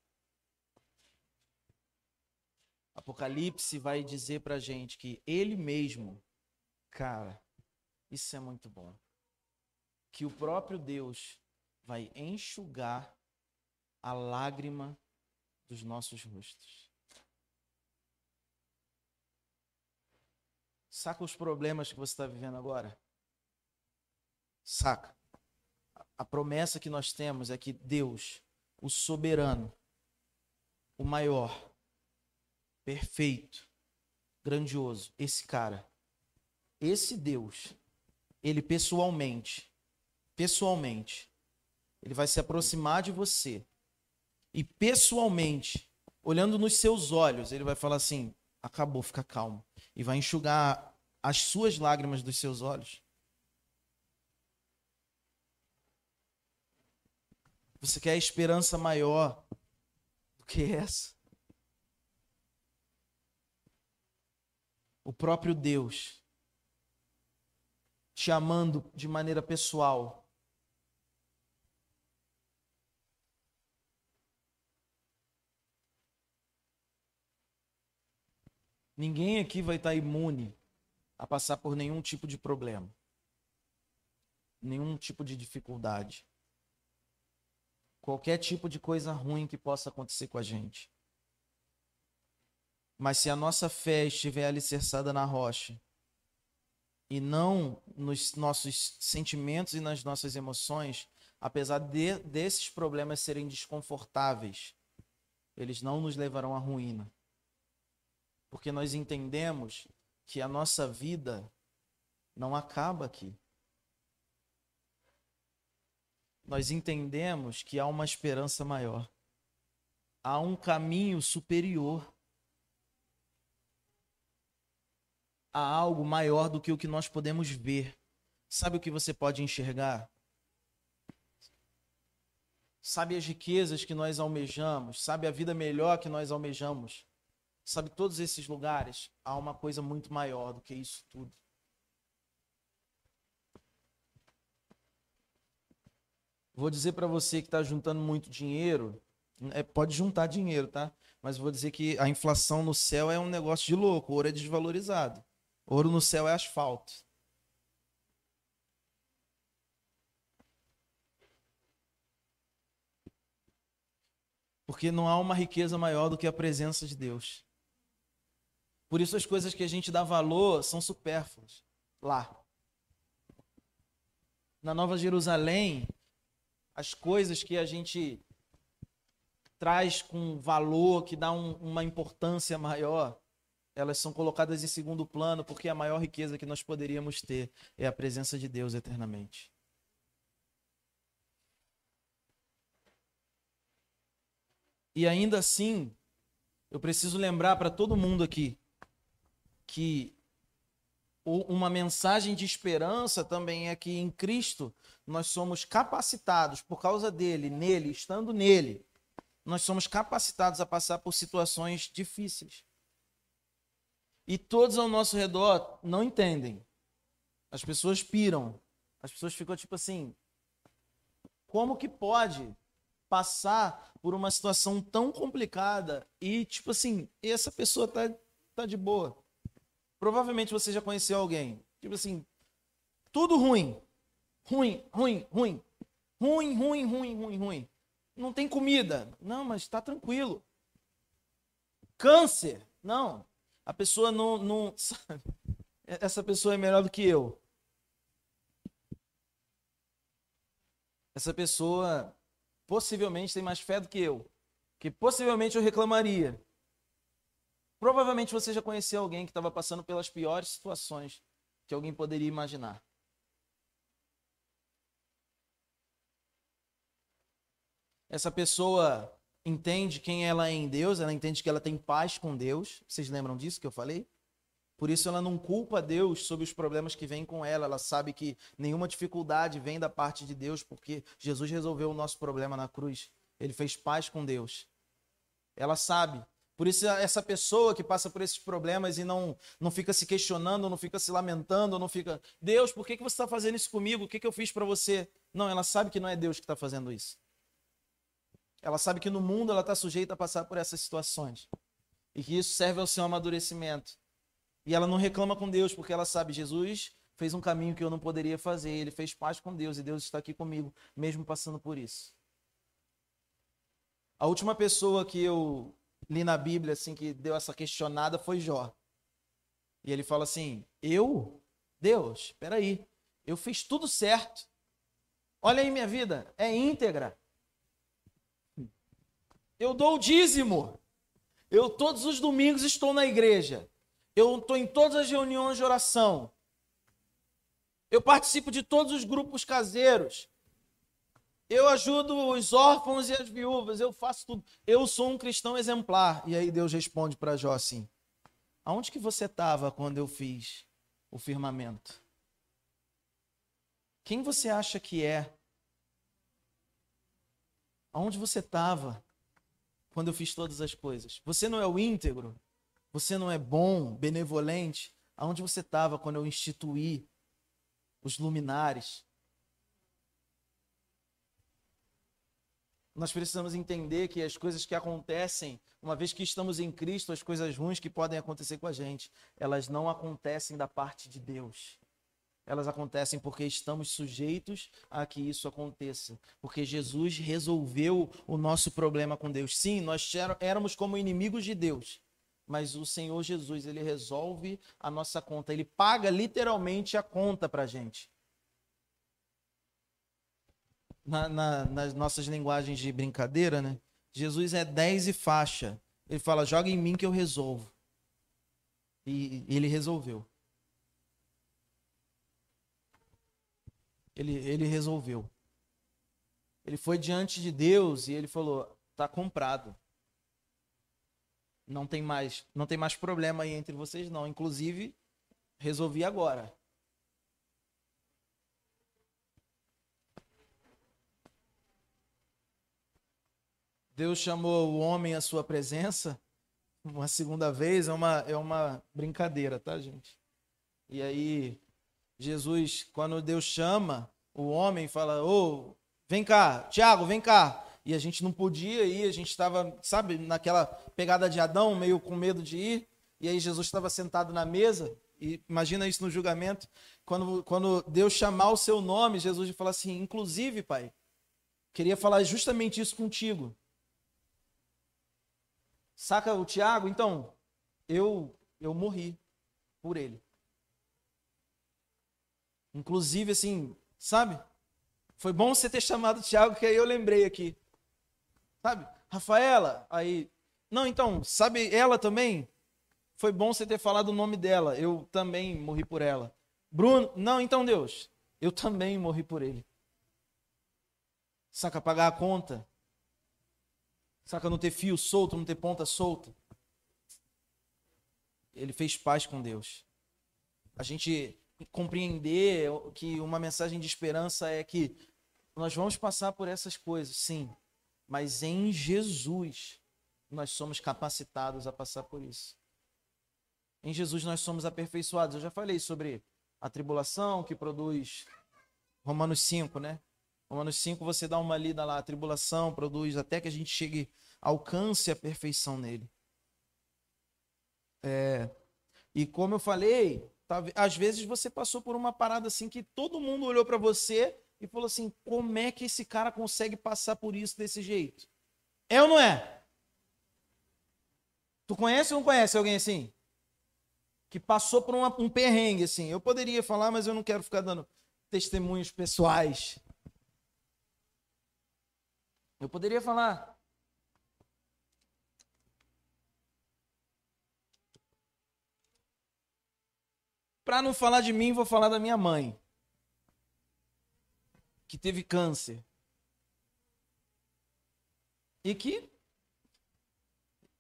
Apocalipse vai dizer para gente que Ele mesmo, cara, isso é muito bom. Que o próprio Deus vai enxugar a lágrima dos nossos rostos. Saca os problemas que você está vivendo agora? Saca. A promessa que nós temos é que Deus, o soberano, o maior, perfeito, grandioso, esse cara, esse Deus, ele pessoalmente, pessoalmente, ele vai se aproximar de você e pessoalmente, olhando nos seus olhos, ele vai falar assim: acabou, fica calmo e vai enxugar as suas lágrimas dos seus olhos. Você quer esperança maior do que essa? O próprio Deus te amando de maneira pessoal. Ninguém aqui vai estar imune a passar por nenhum tipo de problema, nenhum tipo de dificuldade, qualquer tipo de coisa ruim que possa acontecer com a gente. Mas se a nossa fé estiver alicerçada na rocha e não nos nossos sentimentos e nas nossas emoções, apesar de, desses problemas serem desconfortáveis, eles não nos levarão à ruína porque nós entendemos que a nossa vida não acaba aqui. Nós entendemos que há uma esperança maior. Há um caminho superior. Há algo maior do que o que nós podemos ver. Sabe o que você pode enxergar? Sabe as riquezas que nós almejamos? Sabe a vida melhor que nós almejamos? Sabe, todos esses lugares, há uma coisa muito maior do que isso tudo. Vou dizer para você que está juntando muito dinheiro, é, pode juntar dinheiro, tá? Mas vou dizer que a inflação no céu é um negócio de louco. Ouro é desvalorizado. Ouro no céu é asfalto. Porque não há uma riqueza maior do que a presença de Deus. Por isso as coisas que a gente dá valor são supérfluas lá. Na Nova Jerusalém, as coisas que a gente traz com valor, que dá um, uma importância maior, elas são colocadas em segundo plano, porque a maior riqueza que nós poderíamos ter é a presença de Deus eternamente. E ainda assim, eu preciso lembrar para todo mundo aqui que uma mensagem de esperança também é que em Cristo nós somos capacitados, por causa dele, nele, estando nele, nós somos capacitados a passar por situações difíceis. E todos ao nosso redor não entendem. As pessoas piram. As pessoas ficam tipo assim: como que pode passar por uma situação tão complicada e, tipo assim, essa pessoa tá, tá de boa? Provavelmente você já conheceu alguém. Tipo assim, tudo ruim. Ruim, ruim, ruim. Ruim, ruim, ruim, ruim, ruim. Não tem comida. Não, mas está tranquilo. Câncer. Não. A pessoa não, não. Essa pessoa é melhor do que eu. Essa pessoa possivelmente tem mais fé do que eu. Que possivelmente eu reclamaria. Provavelmente você já conheceu alguém que estava passando pelas piores situações que alguém poderia imaginar. Essa pessoa entende quem ela é em Deus, ela entende que ela tem paz com Deus. Vocês lembram disso que eu falei? Por isso ela não culpa Deus sobre os problemas que vêm com ela. Ela sabe que nenhuma dificuldade vem da parte de Deus, porque Jesus resolveu o nosso problema na cruz. Ele fez paz com Deus. Ela sabe por isso, essa pessoa que passa por esses problemas e não, não fica se questionando, não fica se lamentando, não fica, Deus, por que, que você está fazendo isso comigo? O que, que eu fiz para você? Não, ela sabe que não é Deus que está fazendo isso. Ela sabe que no mundo ela está sujeita a passar por essas situações. E que isso serve ao seu amadurecimento. E ela não reclama com Deus, porque ela sabe, Jesus fez um caminho que eu não poderia fazer. Ele fez paz com Deus e Deus está aqui comigo, mesmo passando por isso. A última pessoa que eu li na Bíblia assim que deu essa questionada foi Jó. E ele fala assim: "Eu, Deus, espera aí. Eu fiz tudo certo. Olha aí minha vida, é íntegra. Eu dou o dízimo. Eu todos os domingos estou na igreja. Eu estou em todas as reuniões de oração. Eu participo de todos os grupos caseiros. Eu ajudo os órfãos e as viúvas, eu faço tudo. Eu sou um cristão exemplar. E aí Deus responde para Jó assim: Aonde que você estava quando eu fiz o firmamento? Quem você acha que é? Aonde você estava quando eu fiz todas as coisas? Você não é o íntegro? Você não é bom, benevolente? Aonde você estava quando eu instituí os luminares? Nós precisamos entender que as coisas que acontecem, uma vez que estamos em Cristo, as coisas ruins que podem acontecer com a gente, elas não acontecem da parte de Deus. Elas acontecem porque estamos sujeitos a que isso aconteça. Porque Jesus resolveu o nosso problema com Deus. Sim, nós éramos como inimigos de Deus. Mas o Senhor Jesus, ele resolve a nossa conta. Ele paga literalmente a conta para gente na, na, nas nossas linguagens de brincadeira, né? Jesus é 10 e faixa. Ele fala: joga em mim que eu resolvo. E, e ele resolveu. Ele, ele resolveu. Ele foi diante de Deus e ele falou: tá comprado. Não tem mais, não tem mais problema aí entre vocês não. Inclusive, resolvi agora. Deus chamou o homem à sua presença uma segunda vez, é uma, é uma brincadeira, tá, gente? E aí, Jesus, quando Deus chama o homem, fala: Ô, oh, vem cá, Tiago, vem cá. E a gente não podia ir, a gente estava, sabe, naquela pegada de Adão, meio com medo de ir. E aí, Jesus estava sentado na mesa, e imagina isso no julgamento. Quando, quando Deus chamar o seu nome, Jesus fala assim: Inclusive, Pai, queria falar justamente isso contigo. Saca o Tiago? Então, eu eu morri por ele. Inclusive, assim, sabe? Foi bom você ter chamado o Tiago, que aí eu lembrei aqui. Sabe? Rafaela, aí. Não, então, sabe ela também? Foi bom você ter falado o nome dela. Eu também morri por ela. Bruno, não, então, Deus, eu também morri por ele. Saca, pagar a conta. Saca não ter fio solto, não ter ponta solta. Ele fez paz com Deus. A gente compreender que uma mensagem de esperança é que nós vamos passar por essas coisas, sim, mas em Jesus nós somos capacitados a passar por isso. Em Jesus nós somos aperfeiçoados. Eu já falei sobre a tribulação que produz Romanos 5, né? Romanos 5 você dá uma lida lá, a tribulação produz até que a gente chegue alcance a perfeição nele. É, e como eu falei, tá, às vezes você passou por uma parada assim que todo mundo olhou para você e falou assim: como é que esse cara consegue passar por isso desse jeito? É ou não é? Tu conhece ou não conhece alguém assim? que passou por uma, um perrengue, assim. Eu poderia falar, mas eu não quero ficar dando testemunhos pessoais. Eu poderia falar. Para não falar de mim, vou falar da minha mãe, que teve câncer. E que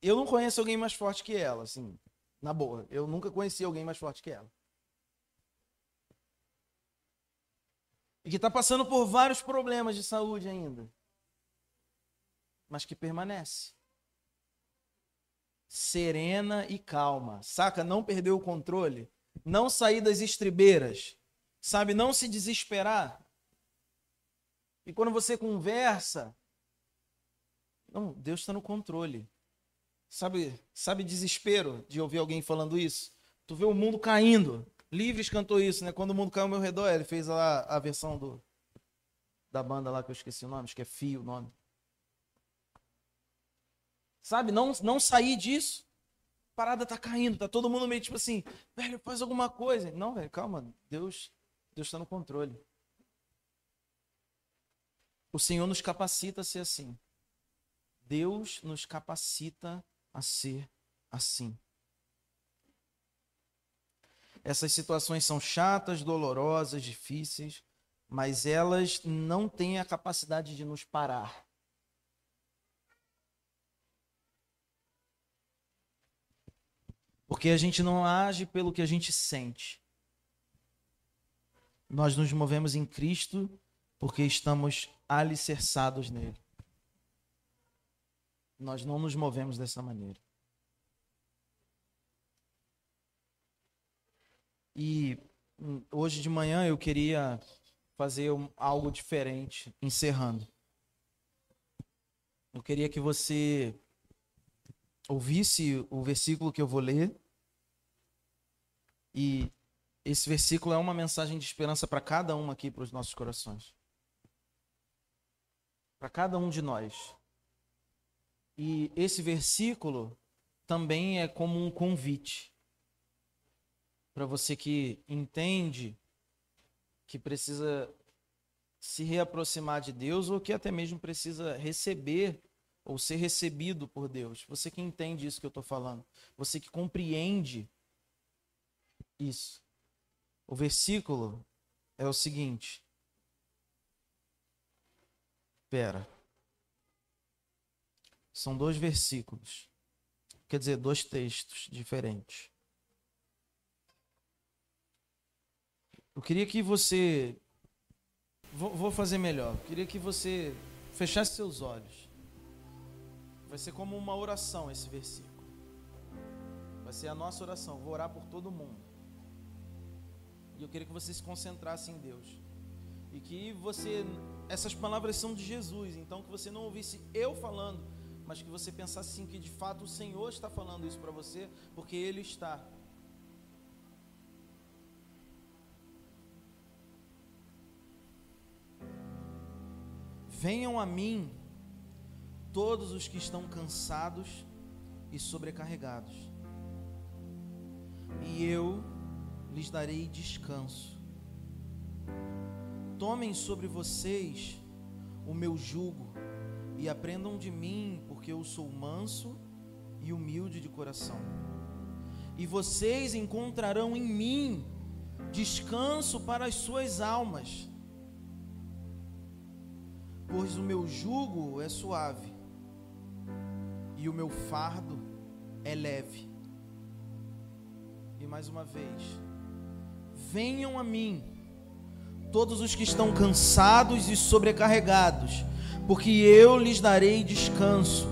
eu não conheço alguém mais forte que ela, assim. Na boa, eu nunca conheci alguém mais forte que ela. E que está passando por vários problemas de saúde ainda. Mas que permanece. Serena e calma. Saca? Não perder o controle. Não sair das estribeiras. Sabe? Não se desesperar. E quando você conversa, não, Deus está no controle. Sabe, sabe desespero de ouvir alguém falando isso? Tu vê o mundo caindo. Livres cantou isso, né? Quando o mundo caiu ao meu redor, ele fez lá a versão do da banda lá que eu esqueci o nome, acho que é Fio o nome. Sabe, não não sair disso. A parada tá caindo, tá todo mundo meio tipo assim, velho, faz alguma coisa. Não, velho, calma, Deus Deus está no controle. O Senhor nos capacita a ser assim. Deus nos capacita a ser assim. Essas situações são chatas, dolorosas, difíceis, mas elas não têm a capacidade de nos parar. Porque a gente não age pelo que a gente sente. Nós nos movemos em Cristo porque estamos alicerçados nele. Nós não nos movemos dessa maneira. E hum, hoje de manhã eu queria fazer algo diferente, encerrando. Eu queria que você ouvisse o versículo que eu vou ler. E esse versículo é uma mensagem de esperança para cada um aqui, para os nossos corações. Para cada um de nós. E esse versículo também é como um convite para você que entende que precisa se reaproximar de Deus ou que até mesmo precisa receber ou ser recebido por Deus. Você que entende isso que eu estou falando, você que compreende isso. O versículo é o seguinte. Pera. São dois versículos. Quer dizer, dois textos diferentes. Eu queria que você. Vou fazer melhor. Eu queria que você fechasse seus olhos. Vai ser como uma oração esse versículo. Vai ser a nossa oração. Vou orar por todo mundo. E eu queria que você se concentrasse em Deus. E que você. Essas palavras são de Jesus. Então que você não ouvisse eu falando mas que você pensasse assim que de fato o Senhor está falando isso para você, porque Ele está. Venham a mim todos os que estão cansados e sobrecarregados, e eu lhes darei descanso. Tomem sobre vocês o meu jugo e aprendam de mim, porque eu sou manso e humilde de coração. E vocês encontrarão em mim descanso para as suas almas, pois o meu jugo é suave e o meu fardo é leve. E mais uma vez, venham a mim, todos os que estão cansados e sobrecarregados, porque eu lhes darei descanso.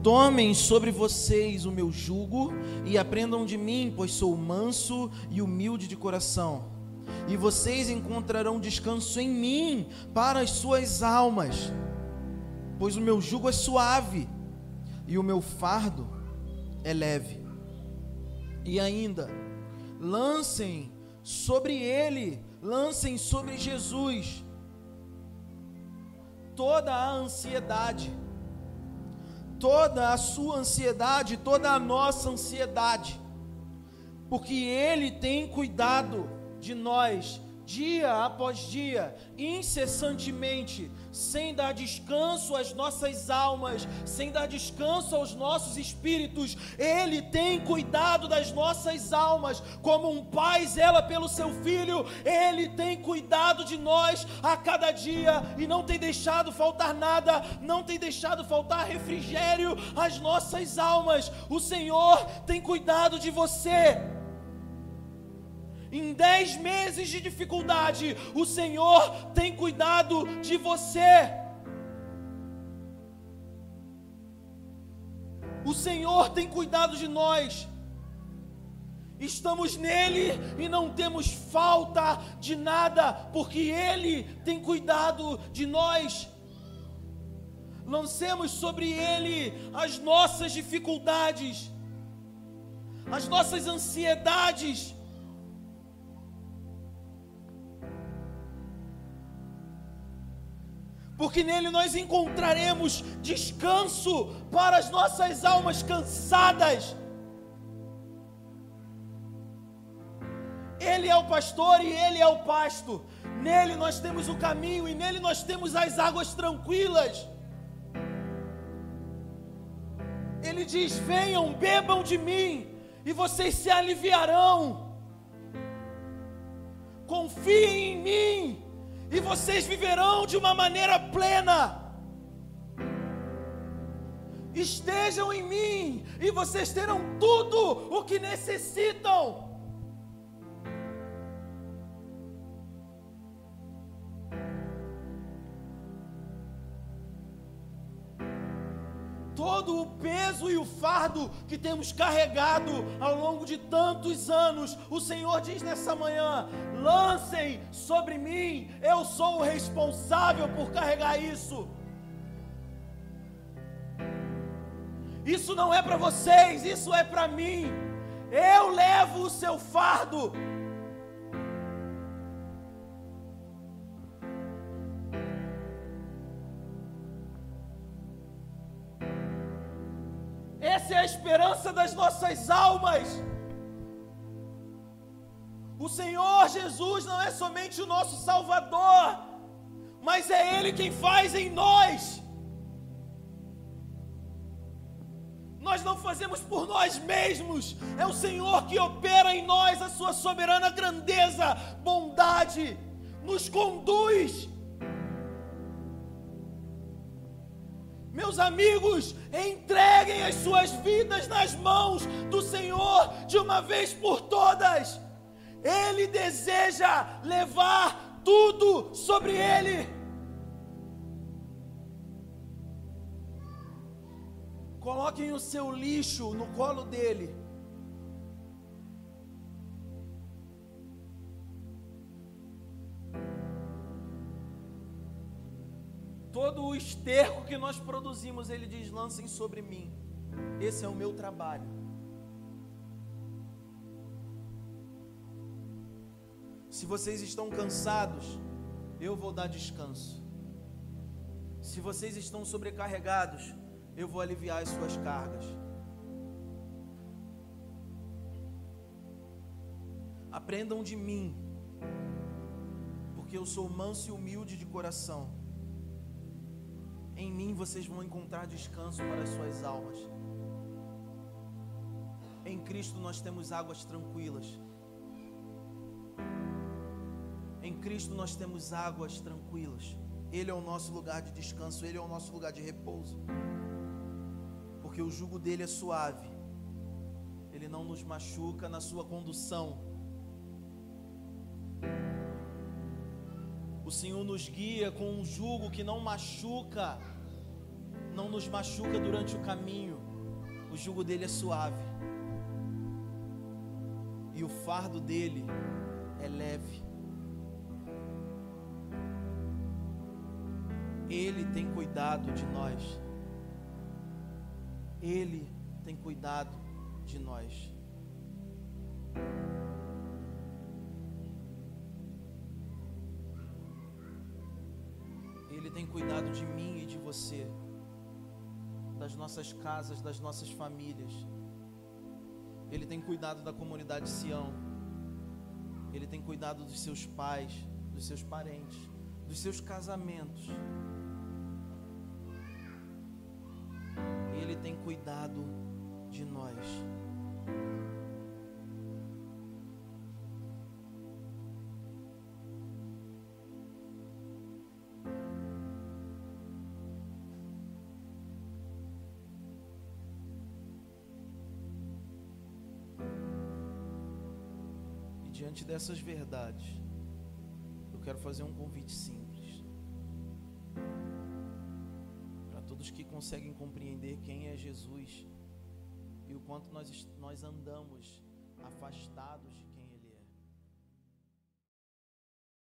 Tomem sobre vocês o meu jugo e aprendam de mim, pois sou manso e humilde de coração. E vocês encontrarão descanso em mim para as suas almas, pois o meu jugo é suave e o meu fardo é leve. E ainda, lancem sobre ele, lancem sobre Jesus toda a ansiedade toda a sua ansiedade, toda a nossa ansiedade, porque Ele tem cuidado de nós dia após dia, incessantemente, sem dar descanso às nossas almas, sem dar descanso aos nossos espíritos. Ele tem cuidado das nossas almas, como um pai zela pelo seu filho, ele tem cuidado de nós a cada dia e não tem deixado faltar nada, não tem deixado faltar refrigério às nossas almas. O Senhor tem cuidado de você. Em dez meses de dificuldade, o Senhor tem cuidado de você. O Senhor tem cuidado de nós. Estamos nele e não temos falta de nada, porque Ele tem cuidado de nós. Lancemos sobre Ele as nossas dificuldades, as nossas ansiedades porque nele nós encontraremos descanso para as nossas almas cansadas. Ele é o pastor e ele é o pasto. Nele nós temos o caminho e nele nós temos as águas tranquilas. Ele diz: Venham, bebam de mim, e vocês se aliviarão. Confiem em mim, e vocês viverão de uma maneira plena. Estejam em mim e vocês terão tudo o que necessitam. Todo o peso e o fardo que temos carregado ao longo de tantos anos. O Senhor diz nessa manhã: lancem sobre mim, eu sou o responsável por carregar isso. Isso não é para vocês, isso é para mim. Eu levo o seu fardo. Das nossas almas. O Senhor Jesus não é somente o nosso Salvador, mas é Ele quem faz em nós. Nós não fazemos por nós mesmos, é o Senhor que opera em nós a sua soberana grandeza, bondade, nos conduz Meus amigos, entreguem as suas vidas nas mãos do Senhor de uma vez por todas. Ele deseja levar tudo sobre ele. Coloquem o seu lixo no colo dele. Todo o esterco que nós produzimos, ele diz: lancem sobre mim. Esse é o meu trabalho. Se vocês estão cansados, eu vou dar descanso. Se vocês estão sobrecarregados, eu vou aliviar as suas cargas. Aprendam de mim, porque eu sou manso e humilde de coração em mim vocês vão encontrar descanso para as suas almas. Em Cristo nós temos águas tranquilas. Em Cristo nós temos águas tranquilas. Ele é o nosso lugar de descanso, Ele é o nosso lugar de repouso. porque o jugo dele é suave. Ele não nos machuca na sua condução. Senhor nos guia com um jugo que não machuca, não nos machuca durante o caminho. O jugo dele é suave. E o fardo dele é leve. Ele tem cuidado de nós. Ele tem cuidado de nós. Cuidado de mim e de você, das nossas casas, das nossas famílias. Ele tem cuidado da comunidade Sião. Ele tem cuidado dos seus pais, dos seus parentes, dos seus casamentos. Ele tem cuidado de nós. Diante dessas verdades, eu quero fazer um convite simples. Para todos que conseguem compreender quem é Jesus e o quanto nós, nós andamos afastados